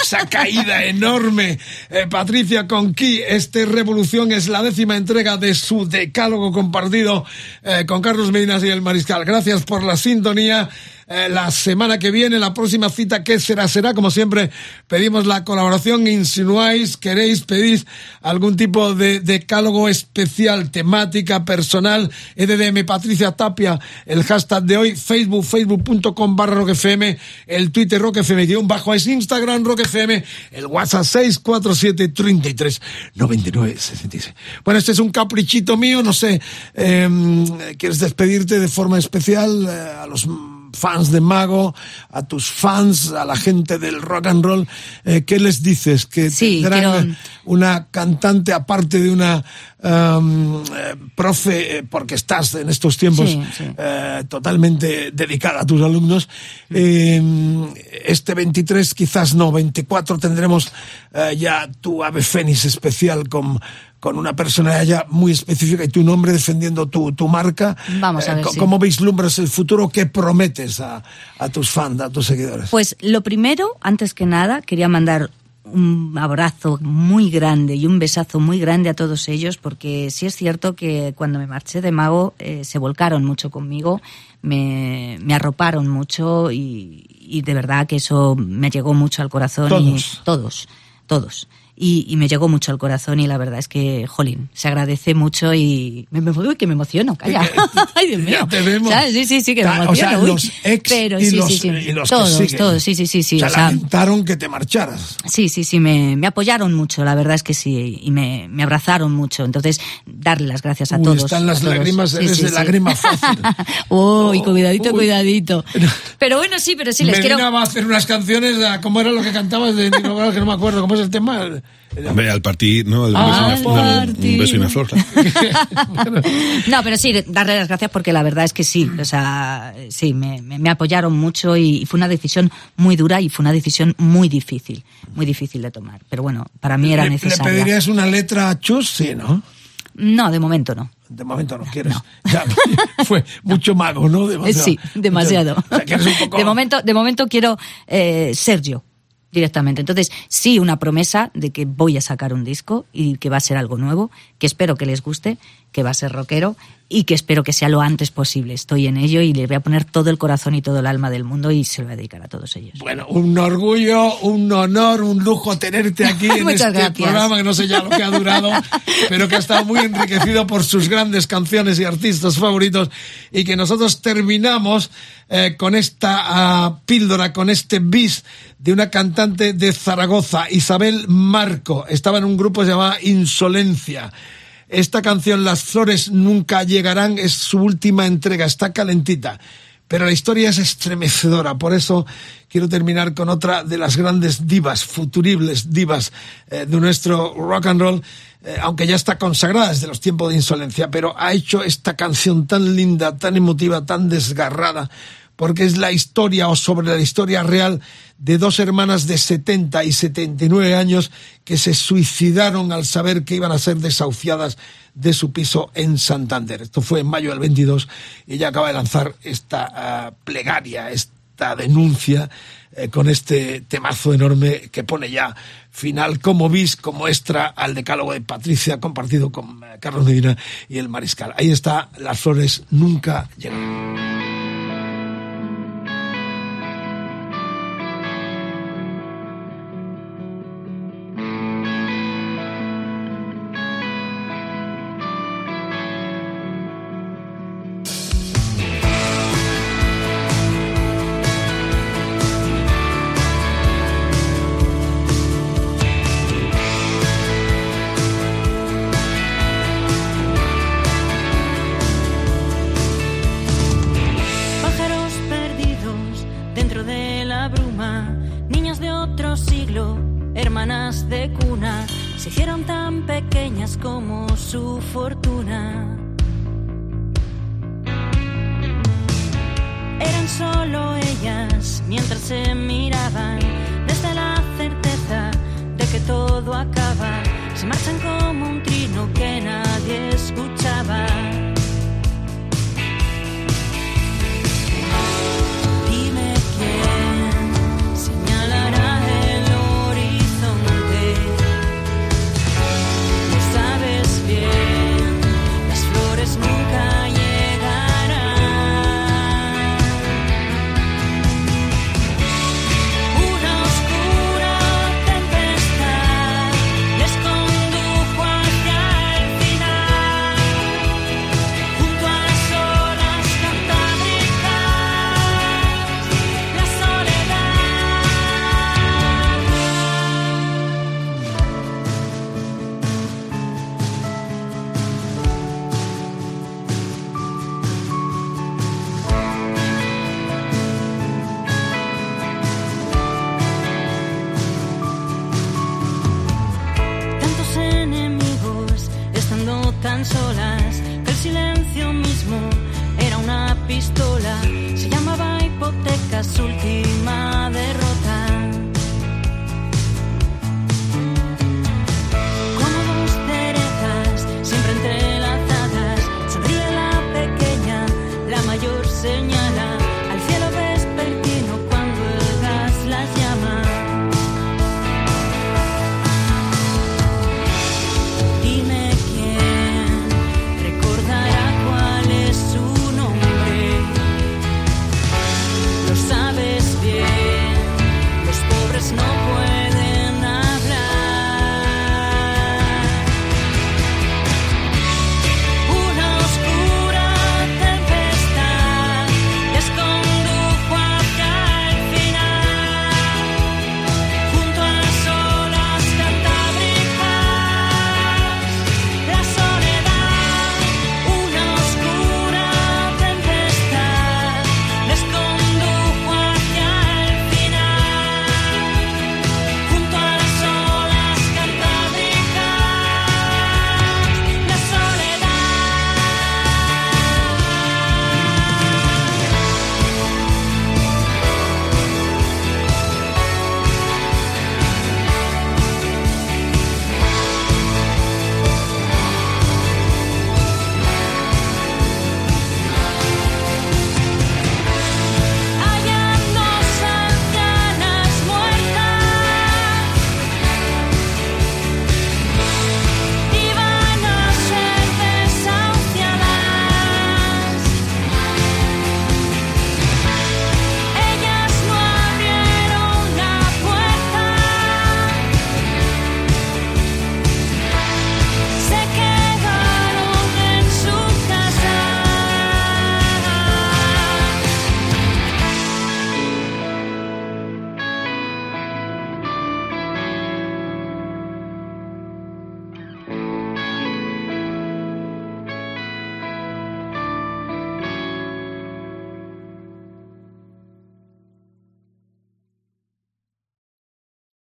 Esa caída enorme. Eh, Patricia Conquí, este Revolución es la décima entrega de su decálogo compartido eh, con Carlos Medinas y el Mariscal. Gracias por la sintonía. Eh, la semana que viene, la próxima cita, ¿qué será? Será, como siempre, pedimos la colaboración, insinuáis, queréis, pedís algún tipo de decálogo especial, temática, personal, EDDM Patricia Tapia, el hashtag de hoy, Facebook, facebook.com barra roquefm, el Twitter roquefm, guion bajo es Instagram roquefm, el WhatsApp 647 33 99 66. Bueno, este es un caprichito mío, no sé, eh, ¿quieres despedirte de forma especial eh, a los fans de Mago, a tus fans, a la gente del rock and roll, eh, ¿qué les dices? Que Sí, tendrán quiero- una cantante aparte de una um, eh, profe, eh, porque estás en estos tiempos Sí, sí. eh, totalmente dedicada a tus alumnos. Eh, este 23, quizás no, 24 tendremos ya tu ave fénix especial con con una personalidad ya muy específica y tu nombre defendiendo tu, tu marca. Vamos a Eh, ver, sí. ¿Cómo vislumbras el futuro? ¿Qué prometes a, a tus fans, a tus seguidores? Pues lo primero, antes que nada, quería mandar un abrazo muy grande y un besazo muy grande a todos ellos, porque sí es cierto que cuando me marché de Mago eh, se volcaron mucho conmigo, me, me arroparon mucho y, y de verdad que eso me llegó mucho al corazón. Todos. Y, todos, todos. Y, y me llegó mucho al corazón y la verdad es que, jolín, se agradece mucho y me, me, uy, que me emociono, calla. Ay, Dios mío. Ya te vemos. ¿Sabes? Sí, sí, sí, que me emociono. O sea, uy. los ex Pero y, sí, los, sí, sí. y los que todos, siguen. todos, sí, sí, sí, sí. O sea, o sea, lamentaron que te marcharas. Sí, sí, sí, me, me apoyaron mucho, la verdad es que sí, y me, me abrazaron mucho. Entonces, darle las gracias a Uy, todos. están las lágrimas, Sí, eres sí, de lágrima fácil. Uy, cuidadito, Uy. cuidadito. Pero bueno, sí, pero sí, les Medina quiero... va a hacer unas canciones, a- ¿cómo era lo que cantabas de Bravo? Que no me acuerdo, ¿cómo es el tema? Hombre, al partir, ¿no? El Al beso y una- una- partir. un beso y una flor. claro. No, pero sí, darle las gracias porque la verdad es que sí, o sea, sí, me, me- me apoyaron mucho y, y fue una decisión muy dura y fue una decisión muy difícil, muy difícil de tomar. Pero bueno, para mí era ¿Le, le necesaria. pedirías una letra a Chus? Sí, ¿no? No, de momento no. De momento no quieres. Ya, fue mucho mago, ¿no? Demasiado. Sí, demasiado. O sea, que eres un poco- De momento, de momento quiero eh, ser yo directamente. Entonces, sí, una promesa de que voy a sacar un disco y que va a ser algo nuevo, que espero que les guste, que va a ser rockero y que espero que sea lo antes posible. Estoy en ello y le voy a poner todo el corazón y todo el alma del mundo y se lo voy a dedicar a todos ellos. Bueno, un orgullo, un honor, un lujo tenerte aquí en este gracias. programa que no sé ya lo que ha durado, pero que ha estado muy enriquecido por sus grandes canciones y artistas favoritos y que nosotros terminamos eh, con esta ah, píldora, con este bis de una cantante de Zaragoza, Isabel Marco. Estaba en un grupo llamado Insolencia. Esta canción, Las flores nunca llegarán, es su última entrega, está calentita. Pero la historia es estremecedora, por eso quiero terminar con otra de las grandes divas, futuribles divas eh, de nuestro rock and roll, eh, aunque ya está consagrada desde los tiempos de insolencia, pero ha hecho esta canción tan linda, tan emotiva, tan desgarrada, porque es la historia o sobre la historia real de dos hermanas de 70 y 79 años que se suicidaron al saber que iban a ser desahuciadas de su piso en Santander. Esto fue en mayo del 22 y ella acaba de lanzar esta ah, plegaria, esta denuncia eh, con este temazo enorme que pone ya final como bis, como extra al decálogo de Patricia compartido con eh, Carlos Medina y el Mariscal. Ahí está, las flores nunca llegan.